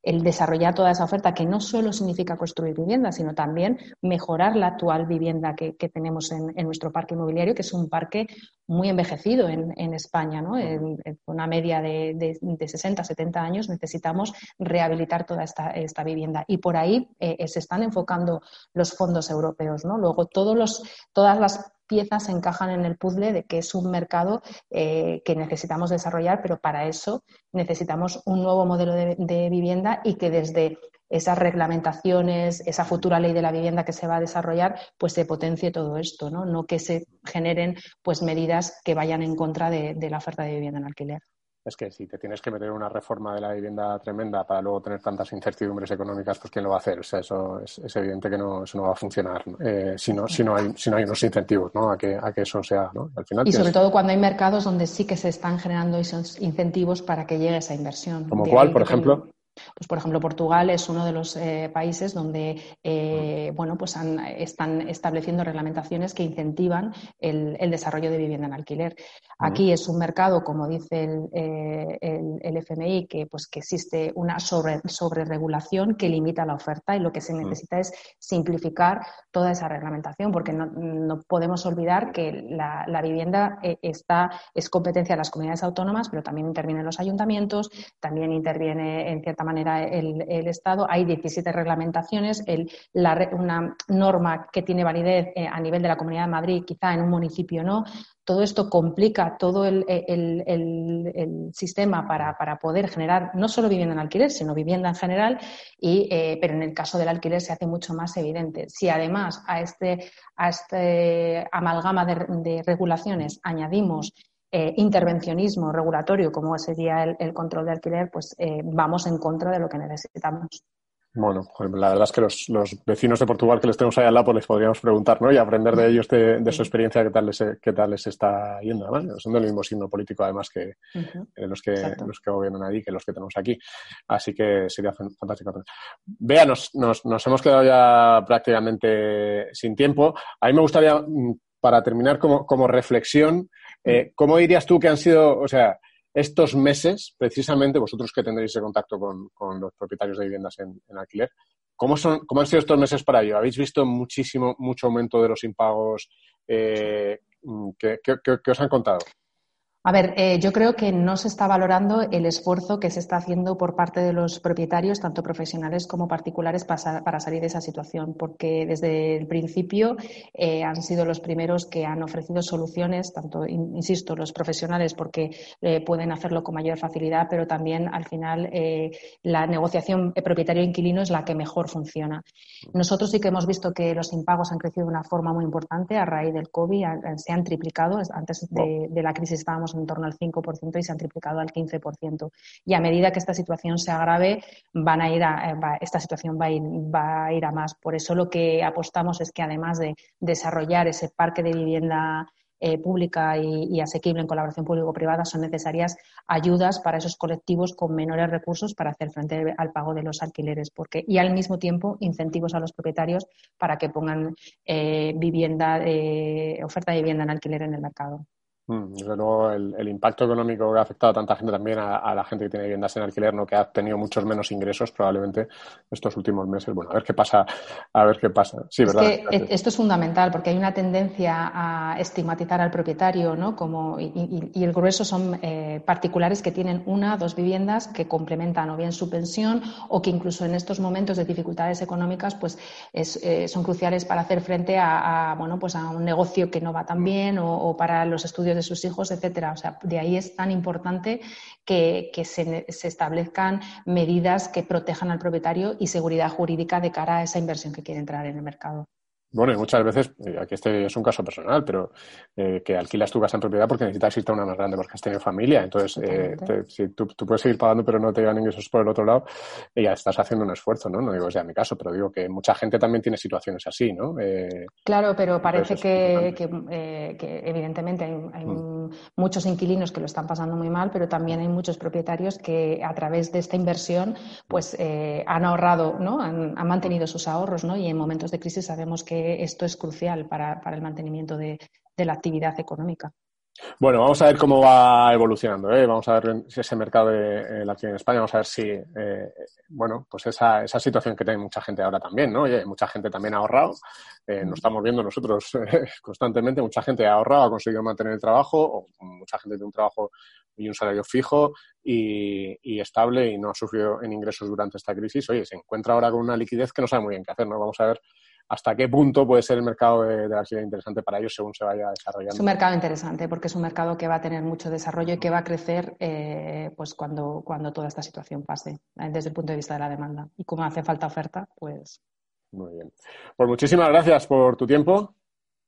el desarrollar toda esa oferta, que no solo significa construir viviendas, sino también mejorar la actual vivienda que, que tenemos en, en, nuestro parque inmobiliario, que es un parque muy envejecido en, en España, ¿no? En, en, una media de, de, de, 60, 70 años necesitamos rehabilitar toda esta, esta vivienda. Y por ahí eh, se están enfocando los fondos europeos, ¿no? Luego, todos los, todas las piezas encajan en el puzzle de que es un mercado eh, que necesitamos desarrollar, pero para eso necesitamos un nuevo modelo de, vivienda y que desde esas reglamentaciones, esa futura ley de la vivienda que se va a desarrollar, pues se potencie todo esto, ¿no? No que se generen pues medidas que vayan en contra de, de la oferta de vivienda en alquiler es que si te tienes que meter una reforma de la vivienda tremenda para luego tener tantas incertidumbres económicas, pues ¿quién lo va a hacer? O sea, eso es, es evidente que no, eso no va a funcionar eh, si, no, si, no hay, si no hay unos incentivos ¿no? a, que, a que eso sea. ¿no? Al final y tienes... sobre todo cuando hay mercados donde sí que se están generando esos incentivos para que llegue esa inversión. ¿Como cuál, por ejemplo? Pues, por ejemplo, Portugal es uno de los eh, países donde eh, bueno, pues han, están estableciendo reglamentaciones que incentivan el, el, desarrollo de vivienda en alquiler. Aquí es un mercado, como dice el, eh, el, el FMI, que, pues, que existe una sobre, sobreregulación que limita la oferta y lo que se necesita es simplificar toda esa reglamentación, porque no, no podemos olvidar que la, la vivienda está, es competencia de las comunidades autónomas, pero también intervienen los ayuntamientos, también interviene en cierta manera el, Estado. Hay 17 reglamentaciones. El, la, una norma que tiene validez eh, a nivel de la Comunidad de Madrid, quizá en un municipio no. Todo esto complica todo el, el, el sistema para, para, poder generar no solo vivienda en alquiler, sino vivienda en general, y, eh, pero en el caso del alquiler se hace mucho más evidente. Si además a este, a este amalgama de regulaciones añadimos eh, intervencionismo regulatorio, como sería el, el control de alquiler, pues eh, vamos en contra de lo que necesitamos. Bueno, la verdad es que los, los, vecinos de Portugal que les tenemos ahí al lado, pues les podríamos preguntar, ¿no? Y aprender de ellos, de, de su experiencia, qué tal les, qué tal les está yendo. Además, son del mismo signo político, además, que uh -huh. eh, los, que, los que gobiernan ahí, que los que tenemos aquí. Así que sería fantástico. Vea, nos, nos, nos hemos quedado ya prácticamente sin tiempo. A mí me gustaría, mm, para terminar como, como reflexión, eh, ¿Cómo dirías tú que han sido, o sea, estos meses, precisamente vosotros que tendréis ese contacto con, con los propietarios de viviendas en, en alquiler, ¿cómo, son, ¿cómo han sido estos meses para ello? ¿Habéis visto muchísimo, mucho aumento de los impagos? Eh, ¿qué, qué, qué os han contado? A ver, eh, yo creo que no se está valorando el esfuerzo que se está haciendo por parte de los propietarios, tanto profesionales como particulares, para, para salir de esa situación, porque desde el principio eh, han sido los primeros que han ofrecido soluciones, tanto, insisto, los profesionales, porque eh, pueden hacerlo con mayor facilidad, pero también al final la negociación propietario-inquilino es la que mejor funciona. Nosotros sí que hemos visto que los impagos han crecido de una forma muy importante a raíz del COVID, se han triplicado. Antes de, de la crisis estábamos en torno al 5% y se han triplicado al 15%. Y a medida que esta situación se agrave, van a ir a, eh, esta situación va a, ir, a más. Por eso lo que apostamos es que además de desarrollar ese parque de vivienda eh, pública y, asequible en colaboración público-privada son necesarias ayudas para esos colectivos con menores recursos para hacer frente al pago de los alquileres y al mismo tiempo incentivos a los propietarios para que pongan eh, vivienda oferta de vivienda en alquiler en el mercado. Mm, desde luego, el, el, impacto económico que ha afectado a tanta gente también, a, la gente que tiene viviendas en alquiler, no que ha tenido muchos menos ingresos probablemente estos últimos meses. Bueno, a ver qué pasa, a ver qué pasa. Sí, es ¿verdad? Que esto es fundamental porque hay una tendencia a estigmatizar al propietario, ¿no? Como, y, y, el grueso son eh, particulares que tienen una, dos viviendas que complementan o bien su pensión o que incluso en estos momentos de dificultades económicas, pues es, eh, son cruciales para hacer frente a, a, bueno, pues a un negocio que no va tan bien o, o para los estudios de sus hijos, etcétera. O sea, de ahí es tan importante que, que se, se, establezcan medidas que protejan al propietario y seguridad jurídica de cara a esa inversión que quiere entrar en el mercado. Bueno, y muchas veces, eh, aquí este es un caso personal, pero eh, que alquilas tu casa en propiedad porque necesitas irte a una más grande porque has tenido familia. Entonces, eh, te, si tú, tú, puedes seguir pagando, pero no te llegan ingresos por el otro lado, y ya estás haciendo un esfuerzo, ¿no? No digo sea mi caso, pero digo que mucha gente también tiene situaciones así, ¿no? Eh, claro, pero parece que, que, eh, que, evidentemente hay, hay mm. muchos inquilinos que lo están pasando muy mal, pero también hay muchos propietarios que a través de esta inversión, pues han ahorrado, ¿no? Han, han mantenido sus ahorros, ¿no? Y en momentos de crisis sabemos que esto es crucial para, para el mantenimiento de, de, la actividad económica. Bueno, vamos a ver cómo va evolucionando. ¿eh? Vamos a ver si ese mercado de, eh, aquí en España, vamos a ver si, eh, bueno, pues esa, esa situación que tiene mucha gente ahora también, ¿no? Oye, mucha gente también ha ahorrado, eh, nos estamos viendo nosotros constantemente, mucha gente ha ahorrado, ha conseguido mantener el trabajo, o mucha gente tiene un trabajo y un salario fijo y, y, estable y no ha sufrido en ingresos durante esta crisis. Oye, se encuentra ahora con una liquidez que no sabe muy bien qué hacer, ¿no? Vamos a ver hasta qué punto puede ser el mercado de, de alquiler interesante para ellos según se vaya desarrollando. Es un mercado interesante porque es un mercado que va a tener mucho desarrollo y que va a crecer eh, pues cuando, cuando toda esta situación pase, eh, desde el punto de vista de la demanda. Y como hace falta oferta, pues. Muy bien. Pues muchísimas gracias por tu tiempo.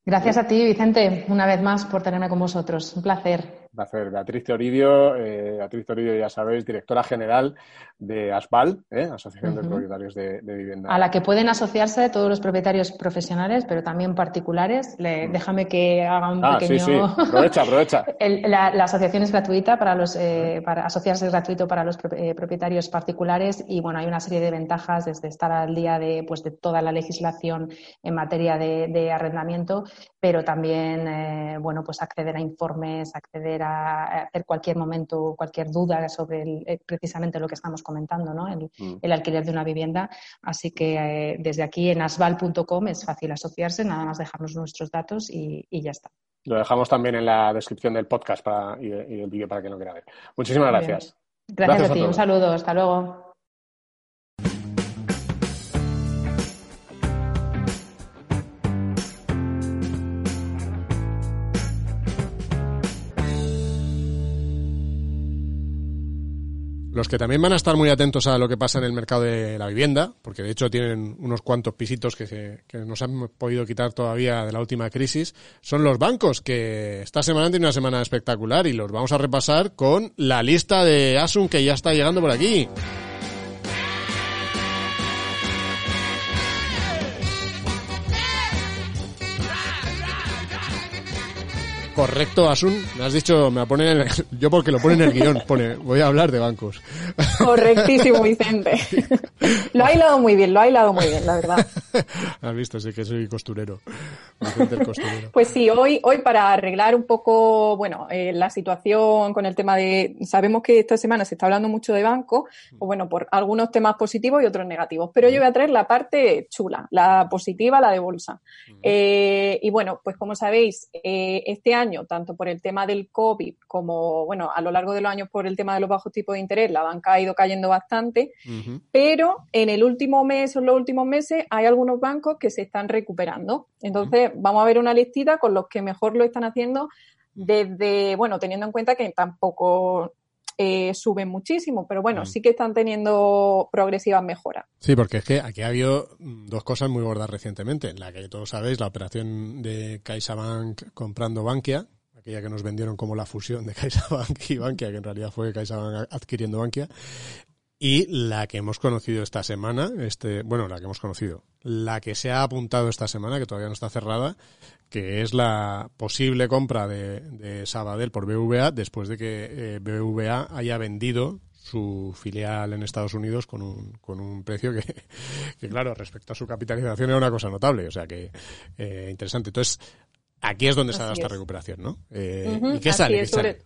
Gracias a ti, Vicente, una vez más por tenerme con vosotros. Un placer. Un placer. Beatriz Toridio, eh, Beatriz Toridio, ya sabéis, directora general de ASBAL, ¿eh? Asociación uh -huh. de Propietarios de, de, Vivienda. A la que pueden asociarse todos los propietarios profesionales, pero también particulares. Le, déjame que haga un ah, pequeño. Sí, sí. Aprovecha, aprovecha. El, la, la, asociación es gratuita para los, eh, para asociarse es gratuito para los eh, propietarios particulares y bueno, hay una serie de ventajas desde estar al día de, pues, de toda la legislación en materia de, de arrendamiento, pero también, bueno, pues acceder a informes, acceder a hacer cualquier momento, cualquier duda sobre el, eh, precisamente lo que estamos comentando, ¿no? El, mm. el alquiler de una vivienda. Así que eh, desde aquí en asval.com es fácil asociarse, nada más dejarnos nuestros datos y, y, ya está. Lo dejamos también en la descripción del podcast para, y, y el vídeo para que lo quiera ver. Muchísimas gracias. Gracias, gracias a ti, a un saludo, hasta luego. Los que también van a estar muy atentos a lo que pasa en el mercado de la vivienda, porque de hecho tienen unos cuantos pisitos que, se, que nos han podido quitar todavía de la última crisis, son los bancos, que esta semana tiene una semana espectacular y los vamos a repasar con la lista de Asun que ya está llegando por aquí. Correcto, Asun. Me has dicho, me ponen en el, yo porque lo pone en el guion, pone, voy a hablar de bancos. Correctísimo, Vicente. Lo ha hilado muy bien, lo ha hilado muy bien, la verdad. Has visto, sí que soy costurero. Vicente el costurero. Pues sí, hoy, hoy para arreglar un poco, bueno, eh, la situación con el tema de, sabemos que esta semana se está hablando mucho de banco, pues bueno, por algunos temas positivos y otros negativos, pero yo voy a traer la parte chula, la positiva, la de bolsa. Eh, y bueno, pues como sabéis, eh, este año año, tanto por el tema del COVID como, bueno, a lo largo de los años por el tema de los bajos tipos de interés, la banca ha ido cayendo bastante, uh -huh. pero en el último mes o en los últimos meses hay algunos bancos que se están recuperando. Entonces, uh -huh. vamos a ver una listita con los que mejor lo están haciendo desde, bueno, teniendo en cuenta que tampoco eh, suben muchísimo, pero bueno, mm. sí que están teniendo progresivas mejoras. Sí, porque es que aquí ha habido dos cosas muy gordas recientemente. La que todos sabéis, la operación de CaixaBank comprando Bankia, aquella que nos vendieron como la fusión de CaixaBank y Bankia, que en realidad fue CaixaBank adquiriendo Bankia. Y la que hemos conocido esta semana, este, bueno, la que hemos conocido, la que se ha apuntado esta semana, que todavía no está cerrada, que es la posible compra de, de Sabadell por BVA después de que eh, BVA haya vendido su filial en Estados Unidos con un, con un precio que, que, claro, respecto a su capitalización era una cosa notable, o sea que eh, interesante. Entonces, Aquí es donde se ha dado esta es. recuperación, ¿no? Eh, ¿Y qué sale? es, ¿Qué sobre- sale?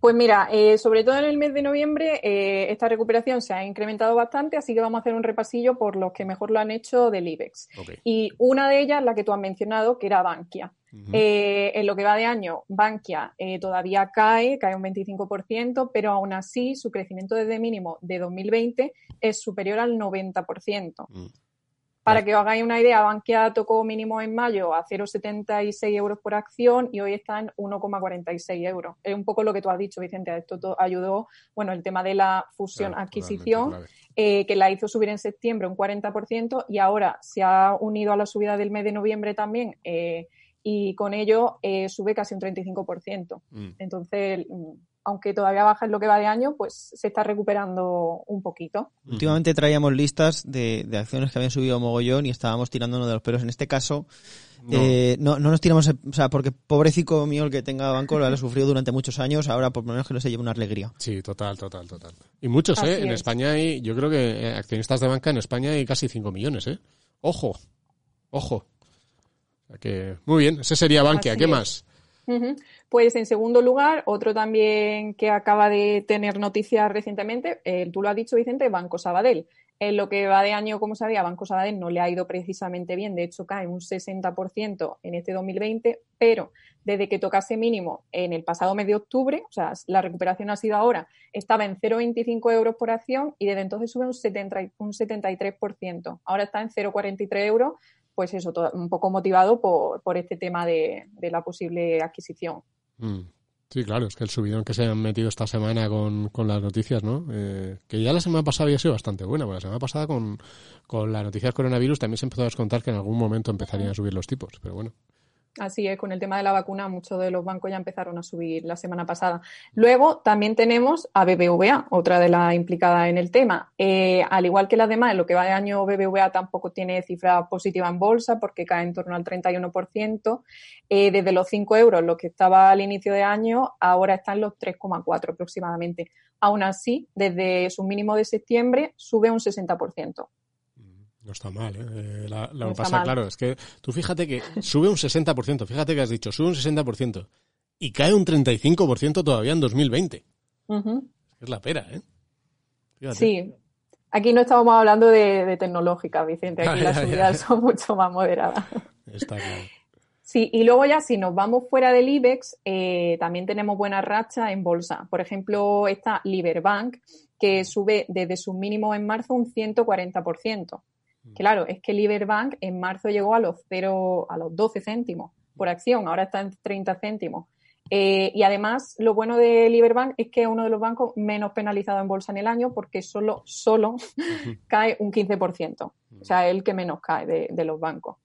Pues mira, eh, sobre todo en el mes de noviembre, eh, esta recuperación se ha incrementado bastante, así que vamos a hacer un repasillo por los que mejor lo han hecho del IBEX. Y una de ellas, la que tú has mencionado, que era Bankia. Eh, en lo que va de año, Bankia eh, todavía cae, cae un 25%, pero aún así su crecimiento desde mínimo de 2020 es superior al 90%. Mm. Para que os hagáis una idea, Bankia tocó mínimo en mayo a 0,76 euros por acción y hoy está en 1,46 euros. Es un poco lo que tú has dicho, Vicente. Esto to- ayudó, bueno, el tema de la fusión Claro, adquisición, totalmente eh, que la hizo subir en septiembre un 40% y ahora se ha unido a la subida del mes de noviembre también eh, y con ello eh, sube casi un 35%. clave. Mm. Entonces, mm, aunque todavía baja en lo que va de año, pues se está recuperando un poquito. Últimamente traíamos listas de, de acciones que habían subido mogollón y estábamos tirándonos de los pelos. En este caso, No. eh, no, no nos tiramos, o sea, porque pobrecito mío el que tenga banco lo ha sufrido durante muchos años, ahora por lo menos que no se lleve una alegría. Sí, total, total, total. Y muchos, Así ¿eh? En es. España hay, yo creo que eh, accionistas de banca en España hay casi 5 millones, ¿eh? Ojo, ojo. O sea que, muy bien, ese sería Bankia. Así ¿Qué es. más? Pues en segundo lugar, otro también que acaba de tener noticias recientemente, eh, tú lo has dicho, Vicente, Banco Sabadell. En lo que va de año, como sabía, Banco Sabadell no le ha ido precisamente bien, de hecho cae un 60% en este 2020, pero desde que tocase mínimo en el pasado mes de octubre, o sea, la recuperación ha sido ahora, estaba en 0,25 euros por acción y desde entonces sube un, 70 y- un 73%. Ahora está en 0,43 euros, pues eso, un poco motivado por, por este tema de, de la posible adquisición. Mm. Sí, claro, es que el subidón que se han metido esta semana con, con las noticias, ¿no? Eh, que ya la semana pasada había sido bastante buena, porque la semana pasada con, con las noticias coronavirus también se empezó a descontar que en algún momento empezarían a subir los tipos, pero bueno. Así es, con el tema de la vacuna, muchos de los bancos ya empezaron a subir la semana pasada. Luego también tenemos a BBVA, otra de las implicadas en el tema. Eh, al igual que las demás, en lo que va de año, BBVA tampoco tiene cifra positiva en bolsa porque cae en torno al 31%. Eh, desde los 5 euros, lo que estaba al inicio de año, ahora está en los 3,4 aproximadamente. Aún así, desde su mínimo de septiembre, sube un 60%. No está mal, ¿eh? Eh, la- lo No pasa, mal. claro, es que tú fíjate que sube un 60%, fíjate que has dicho, sube un 60% y cae un 35% todavía en 2020. Ujú. Es la pera, ¿eh? Fíjate. Sí. Aquí no estábamos hablando de, de tecnológicas, Vicente. Aquí las ya, ya. subidas son mucho más moderadas. Está claro. Sí, y luego ya si nos vamos fuera del IBEX, eh, también tenemos buena racha en bolsa. Por ejemplo, está Liberbank, que sube desde su mínimo en marzo un 140%. Claro, es que Liberbank en marzo llegó a los, cero, a los 12 céntimos por acción, ahora está en 30 céntimos. Eh, y además, lo bueno de Liberbank es que es uno de los bancos menos penalizados en bolsa en el año porque solo, solo cae un 15%. O sea, el que menos cae de, de los bancos.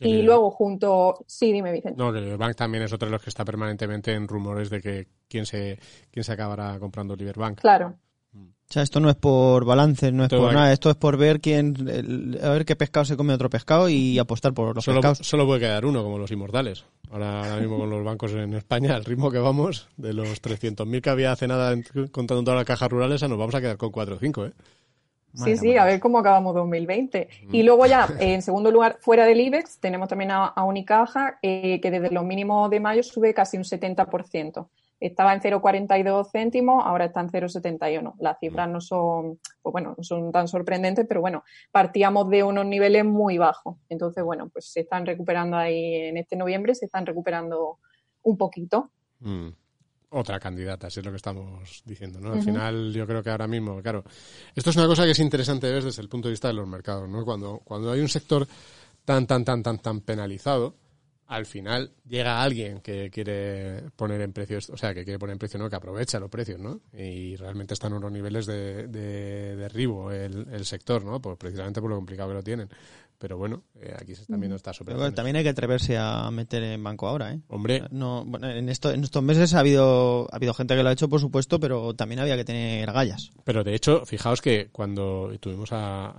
El- Y luego junto... Sí, dime, Vicente. No, que el Bank también es otro de los que está permanentemente en rumores de que quién se, quién se acabará comprando Liberbank. Claro. O sea, esto no es por balances, no es Todo por nada, esto es por ver quién, el- a ver qué pescado se come otro pescado y apostar por los Solo, pescados. solo puede quedar uno, como los inmortales. Ahora, ahora mismo con los bancos en España, al ritmo que vamos, de los 300.000 que había hace nada contando todas las cajas rurales, nos vamos a quedar con 4 o 5, ¿eh? Madre Sí, sí, a ver cómo acabamos 2020. Y luego ya, eh, en segundo lugar, fuera del IBEX, tenemos también a, a Unicaja, eh, que desde los mínimos de mayo sube casi un 70%. Estaba en 0,42 céntimos, ahora está en 0,71. Las cifras no son, pues bueno, no son tan sorprendentes, pero bueno, partíamos de unos niveles muy bajos. Entonces, bueno, pues se están recuperando ahí en este noviembre, se están recuperando un poquito. Mm. Otra candidata, si es lo que estamos diciendo, ¿no? Al final, yo creo que ahora mismo, claro, esto es una cosa que es interesante ver desde el punto de vista de los mercados, ¿no? Cuando, cuando hay un sector tan, tan, tan, tan, tan penalizado, al final llega alguien que quiere poner en precios, o sea, que quiere poner en precio, ¿no? Que aprovecha los precios, ¿no? Y realmente están unos niveles de, de derribo el, el sector, ¿no? Pues precisamente por lo complicado que lo tienen. Pero bueno, eh, aquí se están viendo estas Pero bueno, operaciones. también hay que atreverse a meter en banco ahora, ¿eh? Hombre, No, bueno, en, esto, en estos meses ha habido, ha habido gente que lo ha hecho, por supuesto, pero también había que tener gallas. Pero de hecho, fijaos que cuando tuvimos a,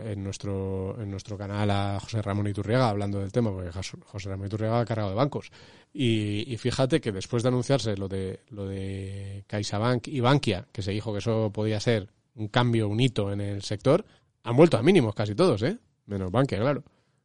a- en nuestro en nuestro canal a José Ramón Iturriaga hablando del tema, porque Jos- José Ramón Iturriaga ha cargado de bancos. Y, y fíjate que después de anunciarse lo de lo de CaixaBank y Bankia, que se dijo que eso podía ser un cambio, un hito en el sector, han vuelto a mínimos casi todos, ¿eh? Menos Bankia, claro.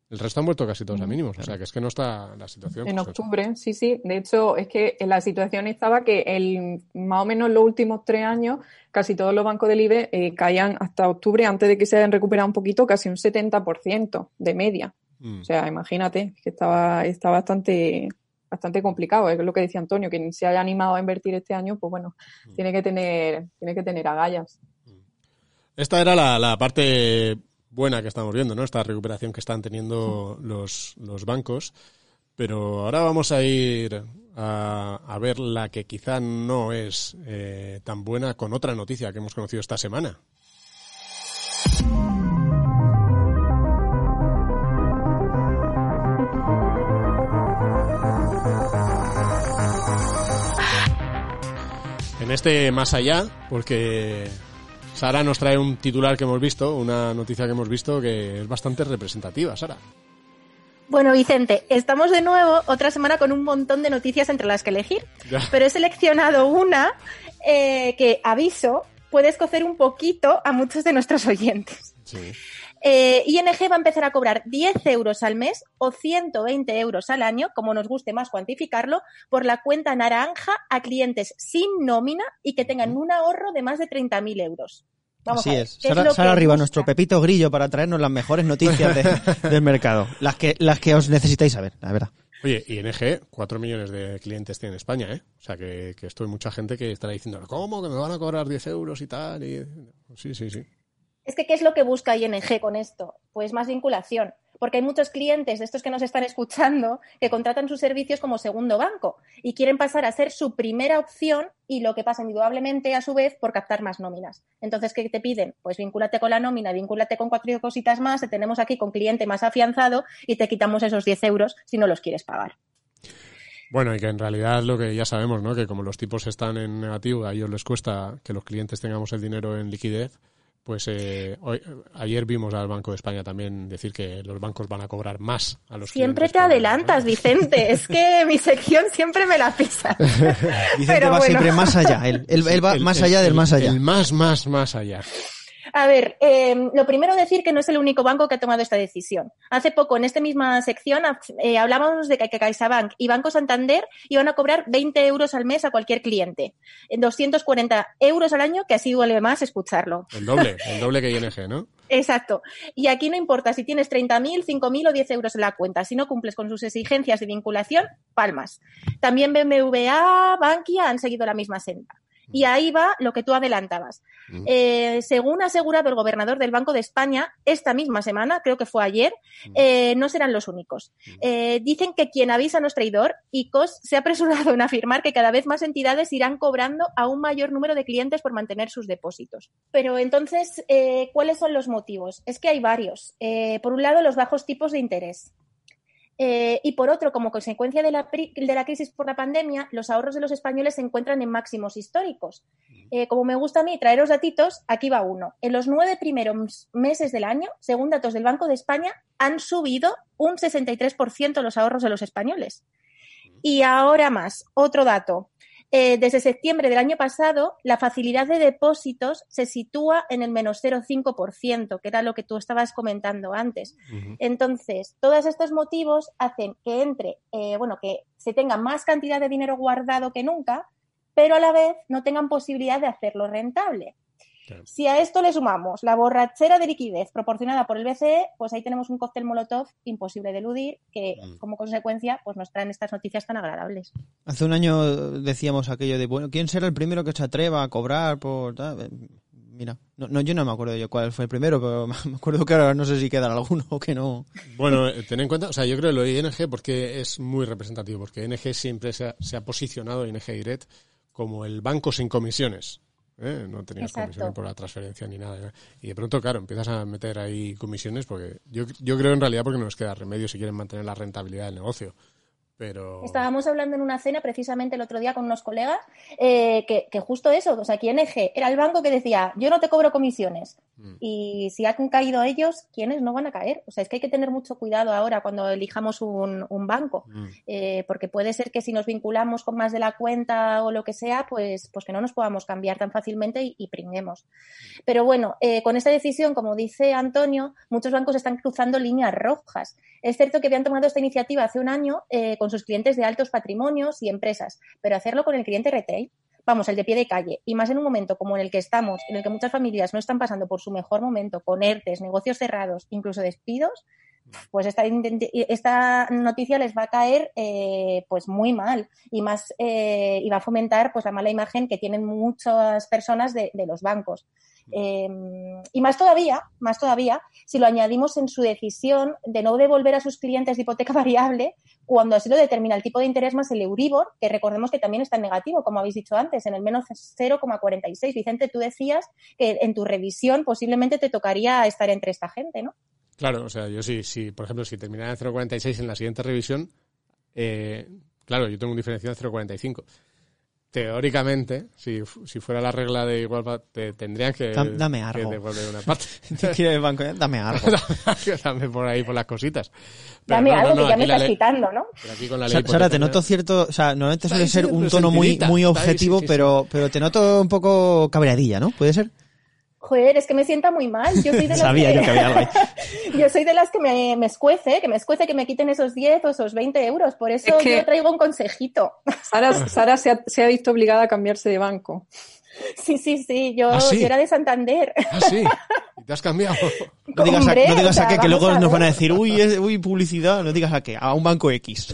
El resto han vuelto casi todos a mínimos, o sea que es que no está la situación. En pues, octubre, sí, sí. De hecho, es que la situación estaba que el, más o menos los últimos tres años, casi todos los bancos del IBE eh, caían hasta octubre, antes de que se hayan recuperado un poquito, casi un 70% de media. mm. O sea, imagínate, que estaba, está bastante, bastante complicado. Es lo que decía Antonio, quien se haya animado a invertir este año, pues bueno, tiene que tener, tiene que tener agallas. Esta era la, la parte buena que estamos viendo, ¿no? Esta recuperación que están teniendo los, los bancos. Pero ahora vamos a ir a, a ver la que quizá no es eh, tan buena con otra noticia que hemos conocido esta semana. En este más allá, porque Sara nos trae un titular que hemos visto, una noticia que hemos visto que es bastante representativa, Sara. Bueno, Vicente, estamos de nuevo otra semana con un montón de noticias entre las que elegir, Ya. pero he seleccionado una eh, que, aviso, puede escocer un poquito a muchos de nuestros oyentes. Sí. Eh, ING va a empezar a cobrar 10 euros al mes o 120 euros al año, como nos guste más cuantificarlo, por la cuenta naranja a clientes sin nómina y que tengan un ahorro de más de 30.000 euros. Vamos Así a ver, es. ¿qué Sara, arriba, nuestro Pepito Grillo, para traernos las mejores noticias de- del mercado. Las que, las que os necesitáis saber, la verdad. Oye, ING, 4 millones de clientes tiene en España, ¿eh? O sea que, que esto hay mucha gente que estará diciendo, ¿cómo? Que me van a cobrar 10 euros y tal. Y... Sí, sí, sí. Es que, ¿qué es lo que busca ING con esto? Pues más vinculación. Porque hay muchos clientes de estos que nos están escuchando que contratan sus servicios como segundo banco y quieren pasar a ser su primera opción y lo que pasa indudablemente a su vez por captar más nóminas. Entonces, ¿qué te piden? Pues vínculate con la nómina, vínculate con cuatro cositas más, te tenemos aquí con cliente más afianzado y te quitamos esos 10 euros si no los quieres pagar. Bueno, y que en realidad lo que ya sabemos, ¿no? Que como los tipos están en negativo, a ellos les cuesta que los clientes tengamos el dinero en liquidez. Pues eh, hoy, ayer vimos al Banco de España también decir que los bancos van a cobrar más a los Siempre te adelantas, Vicente. Es que mi sección siempre me la pisa. Vicente Pero va bueno. siempre más allá. Él, él- él va El- más el- allá del el- más allá. El más, más, más allá. A ver, eh, lo primero decir que no es el único banco que ha tomado esta decisión. Hace poco, en esta misma sección, eh, hablábamos de que CaixaBank y Banco Santander iban a cobrar 20 euros al mes a cualquier cliente. En 240 euros al año, que así duele más escucharlo. El doble, el doble que ING, ¿no? Exacto. Y aquí no importa si tienes 30.000, 5.000 o 10 euros en la cuenta. Si no cumples con sus exigencias de vinculación, palmas. También BBVA, Bankia han seguido la misma senda. Y ahí va lo que tú adelantabas. Eh, según ha asegurado el gobernador del Banco de España, esta misma semana, creo que fue ayer, eh, no serán los únicos. Eh, dicen que quien avisa no es traidor y COS se ha apresurado en afirmar que cada vez más entidades irán cobrando a un mayor número de clientes por mantener sus depósitos. Pero entonces, ¿cuáles son los motivos? Es que hay varios. Por un lado, los bajos tipos de interés. Eh, y por otro, como consecuencia de la, pri- de la crisis por la pandemia, los ahorros de los españoles se encuentran en máximos históricos. Eh, como me gusta a mí traeros datitos, aquí va uno. En los nueve primeros meses del año, según datos del Banco de España, han subido un 63% los ahorros de los españoles. Y ahora más, otro dato. Eh, desde septiembre del año pasado, la facilidad de depósitos se sitúa en el menos 0,5%, que era lo que tú estabas comentando antes. Entonces, todos estos motivos hacen que entre, eh, bueno, que se tenga más cantidad de dinero guardado que nunca, pero a la vez no tengan posibilidad de hacerlo rentable. Claro. Si a esto le sumamos la borrachera de liquidez proporcionada por el BCE, pues ahí tenemos un cóctel molotov imposible de eludir, que Mm. como consecuencia pues nos traen estas noticias tan agradables. Hace un año decíamos aquello de, bueno, ¿quién será el primero que se atreva a cobrar por...? tal? Eh, Mira, no, no, yo no me acuerdo yo cuál fue el primero, pero me acuerdo que ahora no sé si quedan alguno o que no. Bueno, eh, ten en cuenta, o sea, yo creo lo de ING porque es muy representativo, porque ING siempre se ha, se ha posicionado, ING Direct, como el banco sin comisiones. ¿Eh? No tenías Exacto. comisiones por la transferencia ni nada. ¿eh? Y de pronto, claro, empiezas a meter ahí comisiones porque yo, yo creo en realidad porque no les queda remedio si quieren mantener la rentabilidad del negocio. Pero... Estábamos hablando en una cena precisamente el otro día con unos colegas eh, que, que justo eso, o sea, que ING era el banco que decía, yo no te cobro comisiones, Y si han caído ellos, ¿quiénes no van a caer? O sea, es que hay que tener mucho cuidado ahora cuando elijamos un, un banco, eh, porque puede ser que si nos vinculamos con más de la cuenta o lo que sea, pues, pues que no nos podamos cambiar tan fácilmente y, y pringuemos. Pero bueno, eh, con esta decisión, como dice Antonio, muchos bancos están cruzando líneas rojas. Es cierto que habían tomado esta iniciativa hace un año eh, con sus clientes de altos patrimonios y empresas, pero hacerlo con el cliente retail vamos, el de pie de calle, y más en un momento como en el que estamos, en el que muchas familias no están pasando por su mejor momento, con ERTES, negocios cerrados, incluso despidos, pues esta, noticia les va a caer eh, pues muy mal y más eh, y va a fomentar pues la mala imagen que tienen muchas personas de los bancos. Eh, y más todavía, más todavía, si lo añadimos en su decisión de no devolver a sus clientes de hipoteca variable cuando así lo determina el tipo de interés más el Euribor, que recordemos que también está en negativo, como habéis dicho antes, en el menos 0,46. Vicente, tú decías que en tu revisión posiblemente te tocaría estar entre esta gente, ¿no? Claro, o sea, yo sí, sí, por ejemplo, si terminara en 0,46 en la siguiente revisión, eh, claro, yo tengo un diferencial de 0,45 teóricamente, si, si fuera la regla de igual, te tendrían que, dame algo. que devolver una parte. el banco, dame algo. dame por ahí por las cositas. Pero dame no, algo no, que ya me estás ley, quitando, ¿no? Sara, te noto cierto, o sea, normalmente suele ser un tono muy, muy objetivo, sí, sí, pero, pero te noto un poco cabreadilla, ¿no? ¿Puede ser? Joder, es que me sienta muy mal. Yo soy de las Sabía que... yo que había algo ahí. yo soy de las que me, me escuece, que me escuece que me quiten esos 10 o esos 20 euros. Por eso es que yo traigo un consejito. Sara, Sara se, ha, se, ha, visto obligada a cambiarse de banco. Sí, sí, sí. Yo, ¿Ah, sí? yo era de Santander. ¿Ah, sí? ¿Y te has cambiado? No digas, a, no digas o sea, a qué, que luego a nos van a decir, uy, es, uy, publicidad. No digas a qué, a un banco X.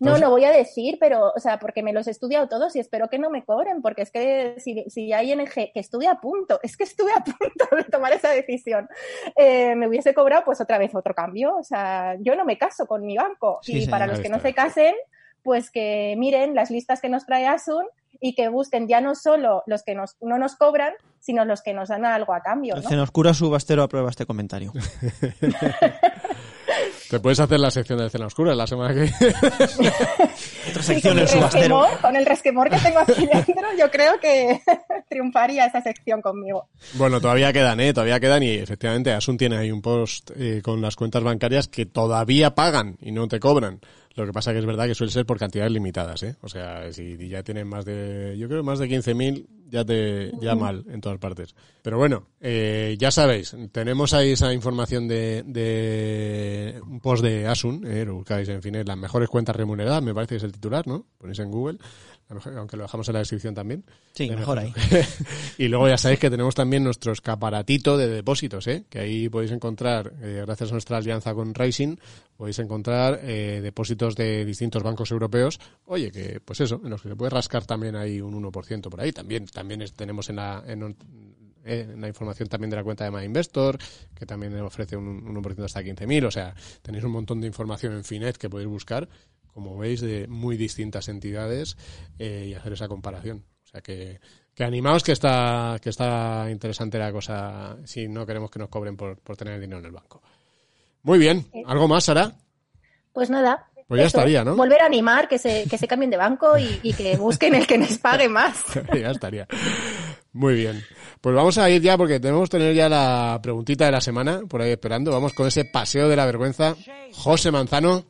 No, no voy a decir, pero, o sea, porque me los he estudiado todos y espero que no me cobren, porque es que si, si hay ING que estuve a punto, es que estuve a punto de tomar esa decisión, eh, me hubiese cobrado pues otra vez otro cambio. O sea, yo no me caso con mi banco. Sí, y señora, para los que no se casen, pues que miren las listas que nos trae Asun y que busquen ya no solo los que nos, no nos cobran, sino los que nos dan algo a cambio, El ¿no? Cenoscura Subastero aprueba este comentario. Te puedes hacer la sección del Cena Oscura la semana que Otra Sí, sección con, el resquemor, con el resquemor que tengo aquí dentro, yo creo que triunfaría esa sección conmigo. Bueno, todavía quedan, ¿eh? Todavía quedan y efectivamente Asun tiene ahí un post eh, con las cuentas bancarias que todavía pagan y no te cobran. Lo que pasa que es verdad que suele ser por cantidades limitadas, ¿eh? O sea, si ya tienen más de, yo creo más de 15.000, ya te, ya mal en todas partes. Pero bueno, eh, ya sabéis, tenemos ahí esa información de, de un post de Asun, eh, lo buscáis en fin, las mejores cuentas remuneradas, me parece que es el titular, ¿no? Ponéis en Google, aunque lo dejamos en la descripción también. Sí, mejor ahí. y luego ya sabéis que tenemos también nuestro escaparatito de depósitos, ¿eh? que ahí podéis encontrar, eh, gracias a nuestra alianza con Rising, podéis encontrar eh, depósitos de distintos bancos europeos. Oye, que pues eso, en los que se puede rascar también hay un 1% por ahí. También también tenemos en la, eh, en la información también de la cuenta de MyInvestor, que también ofrece un, un 1% hasta 15.000. O sea, tenéis un montón de información en Finet que podéis buscar, como veis, de muy distintas entidades eh, y hacer esa comparación. O sea que, que animaos que está, que está interesante la cosa si no queremos que nos cobren por, por tener el dinero en el banco. Muy bien. ¿Algo más, Sara? Pues nada. Pues ya eso, estaría, ¿no? Volver a animar, que se, que se cambien de banco y, y que busquen el que les pague más. ya estaría. Muy bien. Pues vamos a ir ya porque debemos tener ya la preguntita de la semana por ahí esperando. Vamos con ese paseo de la vergüenza. José Manzano.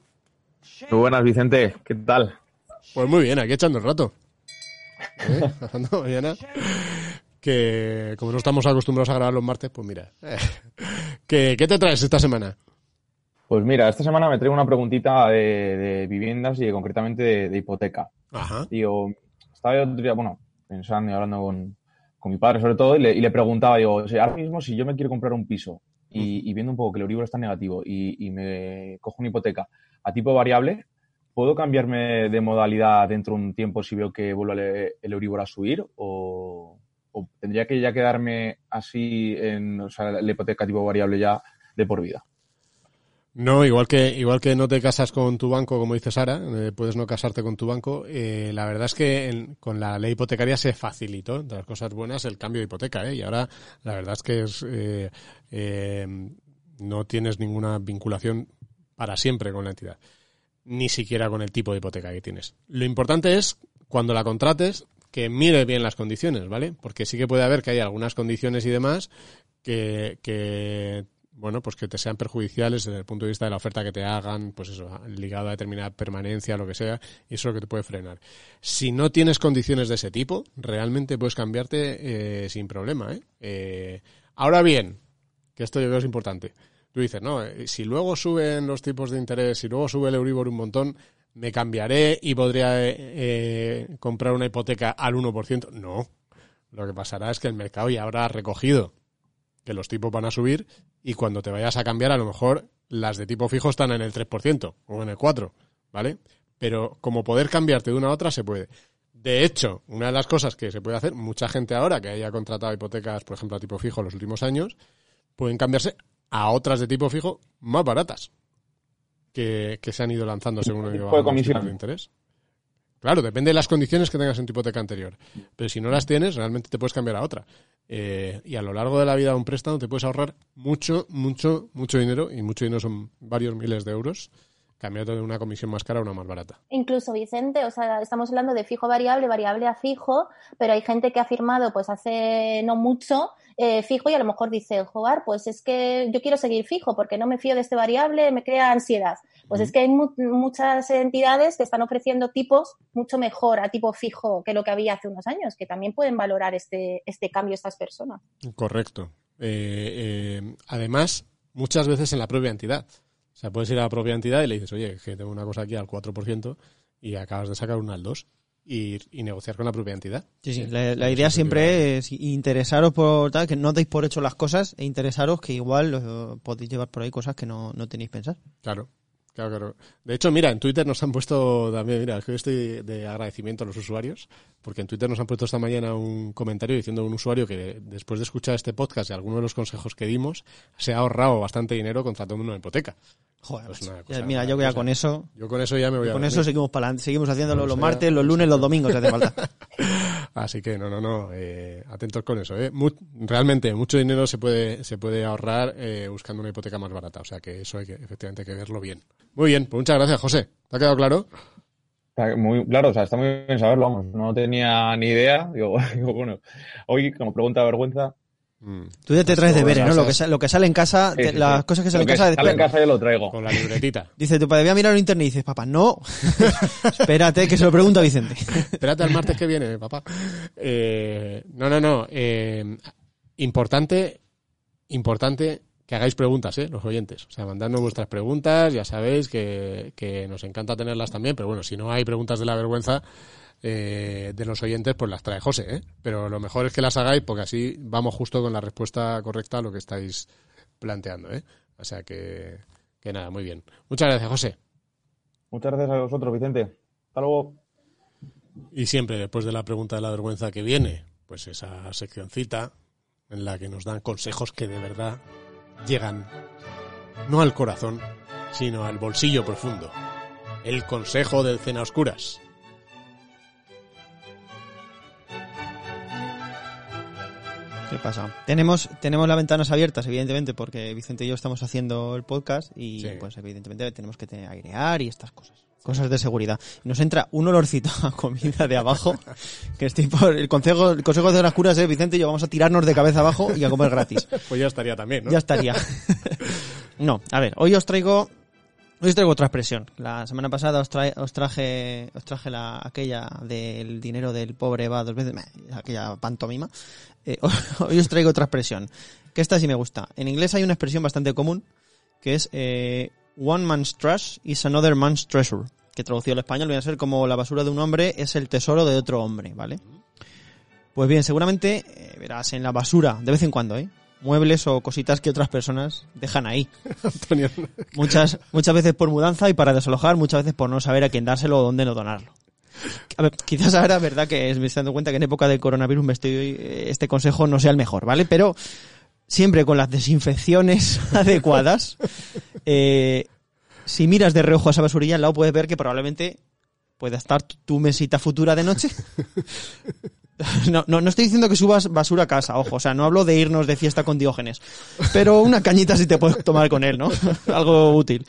Muy buenas, Vicente. ¿Qué tal? Pues muy bien, aquí echando el rato. ¿Eh? Mañana. Que como no estamos acostumbrados a grabar los martes, pues mira. eh, ¿Qué, ¿Qué te traes esta semana? Pues mira, esta semana me traigo una preguntita de, de viviendas y concretamente de, de hipoteca. Ajá. Digo, estaba yo otro día, bueno, pensando y hablando con, con mi padre sobre todo y le, y le preguntaba, digo, o sea, ahora mismo si yo me quiero comprar un piso y, y viendo un poco que el Euribor está negativo y, y me cojo una hipoteca a tipo variable, ¿puedo cambiarme de modalidad dentro de un tiempo si veo que vuelve el Euribor a subir o, o tendría que ya quedarme así en o sea, la hipoteca tipo variable ya de por vida? No, igual que igual que no te casas con tu banco, como dice Sara, eh, puedes no casarte con tu banco. eh, la verdad es que en- con la ley hipotecaria se facilitó, entre las cosas buenas, el cambio de hipoteca. ¿eh? Y ahora la verdad es que es, eh, no tienes ninguna vinculación para siempre con la entidad, ni siquiera con el tipo de hipoteca que tienes. Lo importante es, cuando la contrates, que mire bien las condiciones, ¿vale? Porque sí que puede haber que hay algunas condiciones y demás que bueno, pues que te sean perjudiciales desde el punto de vista de la oferta que te hagan, pues eso, ligado a determinada permanencia, lo que sea, y eso es lo que te puede frenar. Si no tienes condiciones de ese tipo, realmente puedes cambiarte eh, sin problema, ¿eh? ¿eh? Ahora bien, que esto yo creo es importante. Tú dices, no, eh, si luego suben los tipos de interés, si luego sube el Euribor un montón, me cambiaré y podría eh, comprar una hipoteca al 1%. No, lo que pasará es que el mercado ya habrá recogido que los tipos van a subir y cuando te vayas a cambiar a lo mejor las de tipo fijo están en el 3% o en el 4%, ¿vale? Pero como poder cambiarte de una a otra se puede. De hecho, una de las cosas que se puede hacer, mucha gente ahora que haya contratado hipotecas, por ejemplo, a tipo fijo en los últimos años, pueden cambiarse a otras de tipo fijo más baratas que, se han ido lanzando según el de de interés. Claro, depende de las condiciones que tengas en tu hipoteca anterior. Pero si no las tienes, realmente te puedes cambiar a otra. Eh, y a lo largo de la vida de un préstamo te puedes ahorrar mucho, mucho, mucho dinero, y mucho dinero son varios miles de euros, cambiando de una comisión más cara a una más barata. Incluso, Vicente, o sea, estamos hablando de fijo variable, variable a fijo, pero hay gente que ha firmado pues hace no mucho eh, fijo y a lo mejor dice, jugar, pues es que yo quiero seguir fijo porque no me fío de este variable, me crea ansiedad. Pues es que hay muchas entidades que están ofreciendo tipos mucho mejor a tipo fijo que lo que había hace unos años, que también pueden valorar este, este cambio estas personas. Correcto. Eh, eh, además, muchas veces en la propia entidad. O sea, puedes ir a la propia entidad y le dices, oye, que tengo una cosa aquí al 4% y acabas de sacar una al 2% y, negociar con la propia entidad. Sí, sí, la, idea siempre es interesaros por tal, que no deis por hecho las cosas e interesaros que igual podéis llevar por ahí cosas que no, no tenéis pensar. Claro. Claro, claro. De hecho, mira, en Twitter nos han puesto también, mira, que estoy de agradecimiento a los usuarios, porque en Twitter nos han puesto esta mañana un comentario diciendo un usuario que después de escuchar este podcast y algunos de los consejos que dimos, se ha ahorrado bastante dinero contratando una hipoteca. Joder, pues mira, yo voy a con eso. Yo con eso ya me voy a Con eso seguimos para seguimos haciéndolo los martes, los lunes, los domingos, si hace falta. Así que no, no, no, eh, atentos con eso. Eh. realmente, mucho dinero se puede, se puede ahorrar eh, buscando una hipoteca más barata. O sea que eso hay que, efectivamente, hay que verlo bien. Muy bien, pues muchas gracias, José. ¿Te ha quedado claro? muy claro, o sea, está muy bien saberlo, vamos. No tenía ni idea. Digo, bueno, hoy, como pregunta de vergüenza. Tú ya te traes deberes, ¿no? Lo que, lo que sale en casa, las cosas que salen en casa. Sale en casa yo lo traigo. Con la libretita. Dice, tu padre, voy a mirar en internet. Y dices, papá, no. Espérate, que se lo pregunto a Vicente. Espérate al martes que viene, papá. Eh, no, no, no. Eh, importante, importante que hagáis preguntas, ¿eh? Los oyentes. O sea, mandadnos vuestras preguntas. Ya sabéis que, que nos encanta tenerlas también. Pero bueno, si no hay preguntas de la vergüenza, eh, de los oyentes, pues las trae José, ¿eh? Pero lo mejor es que las hagáis porque así vamos justo con la respuesta correcta a lo que estáis planteando, ¿eh? O sea que, que nada, muy bien. Muchas gracias, José. Muchas gracias a vosotros, Vicente. Hasta luego. Y siempre después de la pregunta de la vergüenza que viene, pues esa seccioncita en la que nos dan consejos que de verdad llegan no al corazón, sino al bolsillo profundo. El consejo del Cena Oscuras. ¿Qué pasa? Tenemos, tenemos las ventanas abiertas, evidentemente, porque Vicente y yo estamos haciendo el podcast y, pues, evidentemente, tenemos que airear y estas cosas. Cosas de seguridad. Nos entra un olorcito a comida de abajo, que es tipo, el consejo, el consejo de las curas es, Vicente y yo vamos a tirarnos de cabeza abajo y a comer gratis. Pues ya estaría también, ¿no? Ya estaría. no, a ver, hoy os traigo Hoy os traigo otra expresión. La semana pasada os, os traje, os traje la, aquella del dinero del pobre va dos veces, aquella pantomima. Eh, hoy os traigo otra expresión, que esta sí me gusta. En inglés hay una expresión bastante común, que es eh, one man's trash is another man's treasure, que traducido al español viene a ser como la basura de un hombre es el tesoro de otro hombre, ¿vale? Pues bien, seguramente eh, verás en la basura, de vez en cuando, ¿eh? muebles o cositas que otras personas dejan ahí. Muchas, muchas veces por mudanza y para desalojar, muchas veces por no saber a quién dárselo o dónde no donarlo. Quizás ahora, verdad, que me estoy dando cuenta que en época de coronavirus me estoy, este consejo no sea el mejor, ¿vale? Pero siempre con las desinfecciones adecuadas, eh, si miras de reojo a esa basurilla al lado puedes ver que probablemente pueda estar tu mesita futura de noche No, no, no estoy diciendo que subas basura a casa, ojo, o sea, no hablo de irnos de fiesta con Diógenes, pero una cañita sí te puedes tomar con él, ¿no? Algo útil.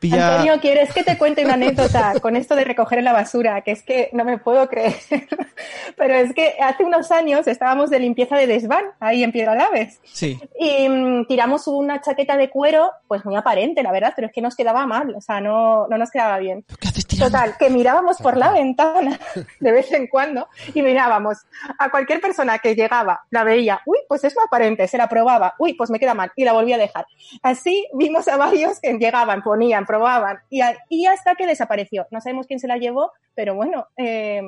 Pilla... Antonio, ¿quieres que te cuente una anécdota con esto de recoger la basura? Que es que no me puedo creer. Pero es que hace unos años estábamos de limpieza de desván, ahí en Piedralaves. Sí. Y mm, tiramos una chaqueta de cuero, pues muy aparente, la verdad, pero es que nos quedaba mal, o sea, no, no nos quedaba bien. ¿Qué haces? Total, que mirábamos por la ventana de vez en cuando y mirábamos a cualquier persona que llegaba, la veía, uy, pues es muy aparente, se la probaba, uy, pues me queda mal y la volvía a dejar. Así vimos a varios que llegaban, ponían, probaban y, a- y hasta que desapareció. No sabemos quién se la llevó, pero bueno, eh,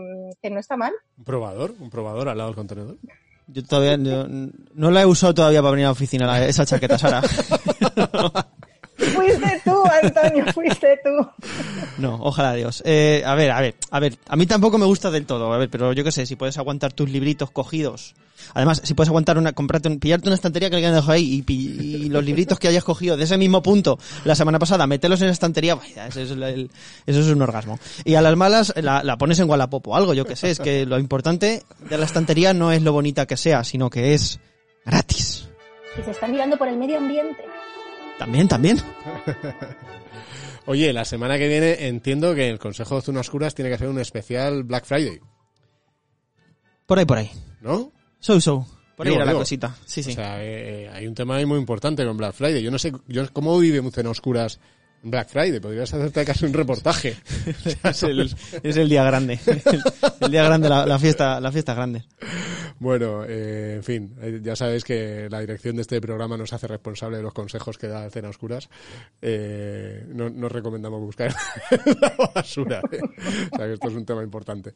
que no está mal. Un probador, un probador al lado del contenedor. Yo todavía yo no la he usado todavía para venir a la oficina, la- esa chaqueta, Sara. Fuiste tú, Antonio, fuiste tú. No, ojalá Dios. Eh, a ver, a ver, a ver. A mí tampoco me gusta del todo, a ver, pero yo qué sé, si puedes aguantar tus libritos cogidos. Además, si puedes aguantar una, comprarte, un- pillarte una estantería que alguien dejado ahí y, pi- y los libritos que hayas cogido de ese mismo punto la semana pasada, meterlos en la estantería, vaya, eso es, el- el- eso es un orgasmo. Y a las malas la, la pones en Wallapop o algo, yo qué sé. Es que lo importante de la estantería no es lo bonita que sea, sino que es gratis. Y se está mirando por el medio ambiente. También, también. Oye, la semana que viene entiendo que el Consejo de Zonas Oscuras tiene que hacer un especial Black Friday, Por ahí, por ahí. ¿no? So, so. Por ahí era la cosita. Sí, sí. O sea, eh, hay un tema ahí muy importante con Black Friday. Yo no sé yo, cómo vive Zonas Oscuras en Black Friday. Podrías hacerte casi un reportaje. es, el, es el día grande. El, el día grande, la, la fiesta, la fiesta grande. Bueno, eh, en fin, eh, ya sabéis que la dirección de este programa nos hace responsable de los consejos que da Cena Oscuras. Eh, no, recomendamos buscar la basura. ¿eh? O sea que esto es un tema importante.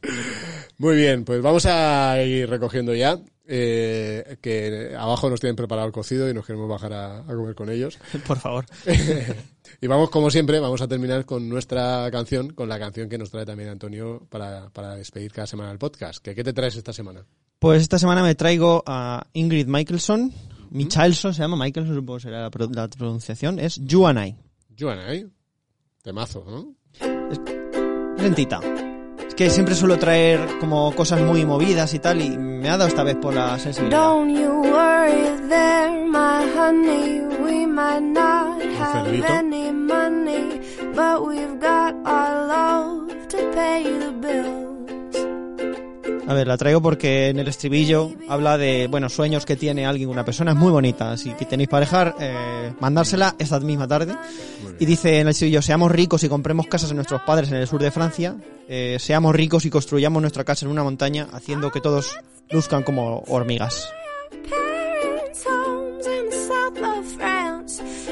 Muy bien, pues vamos a ir recogiendo ya. eh, que abajo nos tienen preparado el cocido y nos queremos bajar a, a comer con ellos. Por favor. Y vamos, como siempre, vamos a terminar con nuestra canción, con la canción que nos trae también Antonio para, para despedir cada semana el podcast. ¿Qué, ¿Qué te traes esta semana? Pues esta semana me traigo a Ingrid Michaelson. Michelson se llama, Michaelson supongo que será la, pro- la pronunciación. Es You and I. Joana, ¿eh? Temazo, ¿no? Lentita. Es que siempre suelo traer como cosas muy movidas y tal y me ha dado esta vez por la sensibilidad. Don't you worry there, my honey. We might not have cerdito. any money, but we've got our love to pay the bills. A ver, la traigo porque en el estribillo habla de, bueno, sueños que tiene alguien, una persona, es muy bonita. Si tenéis pareja, eh, mandársela esta misma tarde. Y dice en el estribillo, seamos ricos y compremos casas en nuestros padres en el sur de Francia. eh, seamos ricos y construyamos nuestra casa en una montaña, haciendo que todos luzcan como hormigas.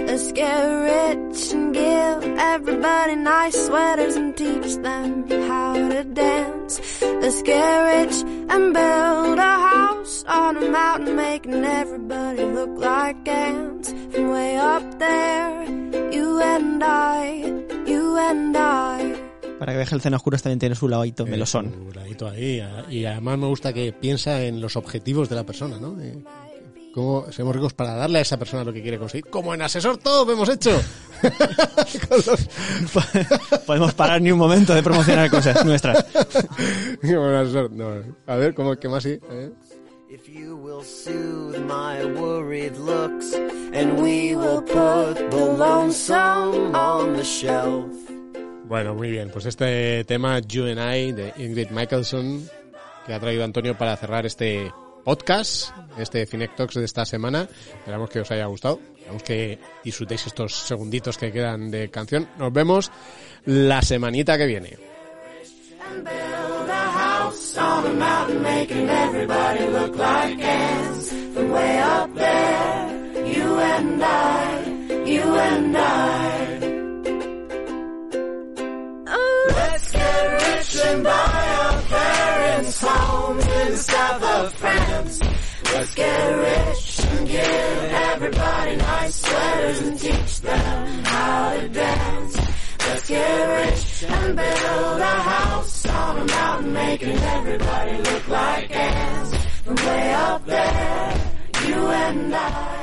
Let's get rich and give everybody nice sweaters and teach them how to dance. Let's get rich and build a house on a mountain, making everybody look like ants. From way up there, you and I, you and I. Para que veje el cena oscuras también tiene su ladito melosón. Un ladito ahí. a- Y además me gusta que piensa en los objetivos de la persona, ¿no? Eh, cómo seamos ricos para darle a esa persona lo que quiere conseguir. Como en Asesor todo hemos hecho. Los- Podemos parar ni un momento de promocionar cosas nuestras. Como en Asesor. No, a ver, ¿cómo, ¿qué más sí? Eh, If you will soothe my worried looks, and we will put the lonesome on the shelf. Bueno, muy bien. Pues este tema, You and I, de Ingrid Michaelson, que ha traído Antonio para cerrar este podcast, este Cinec Talks de esta semana. Esperamos que os haya gustado. Esperamos que disfrutéis estos segunditos que quedan de canción. Nos vemos la semanita que viene. and buy And home in the south of France. Let's get rich and give everybody nice sweaters and teach them how to dance. Let's get rich and build a house on a mountain making everybody look like ants. From way up there, you and I.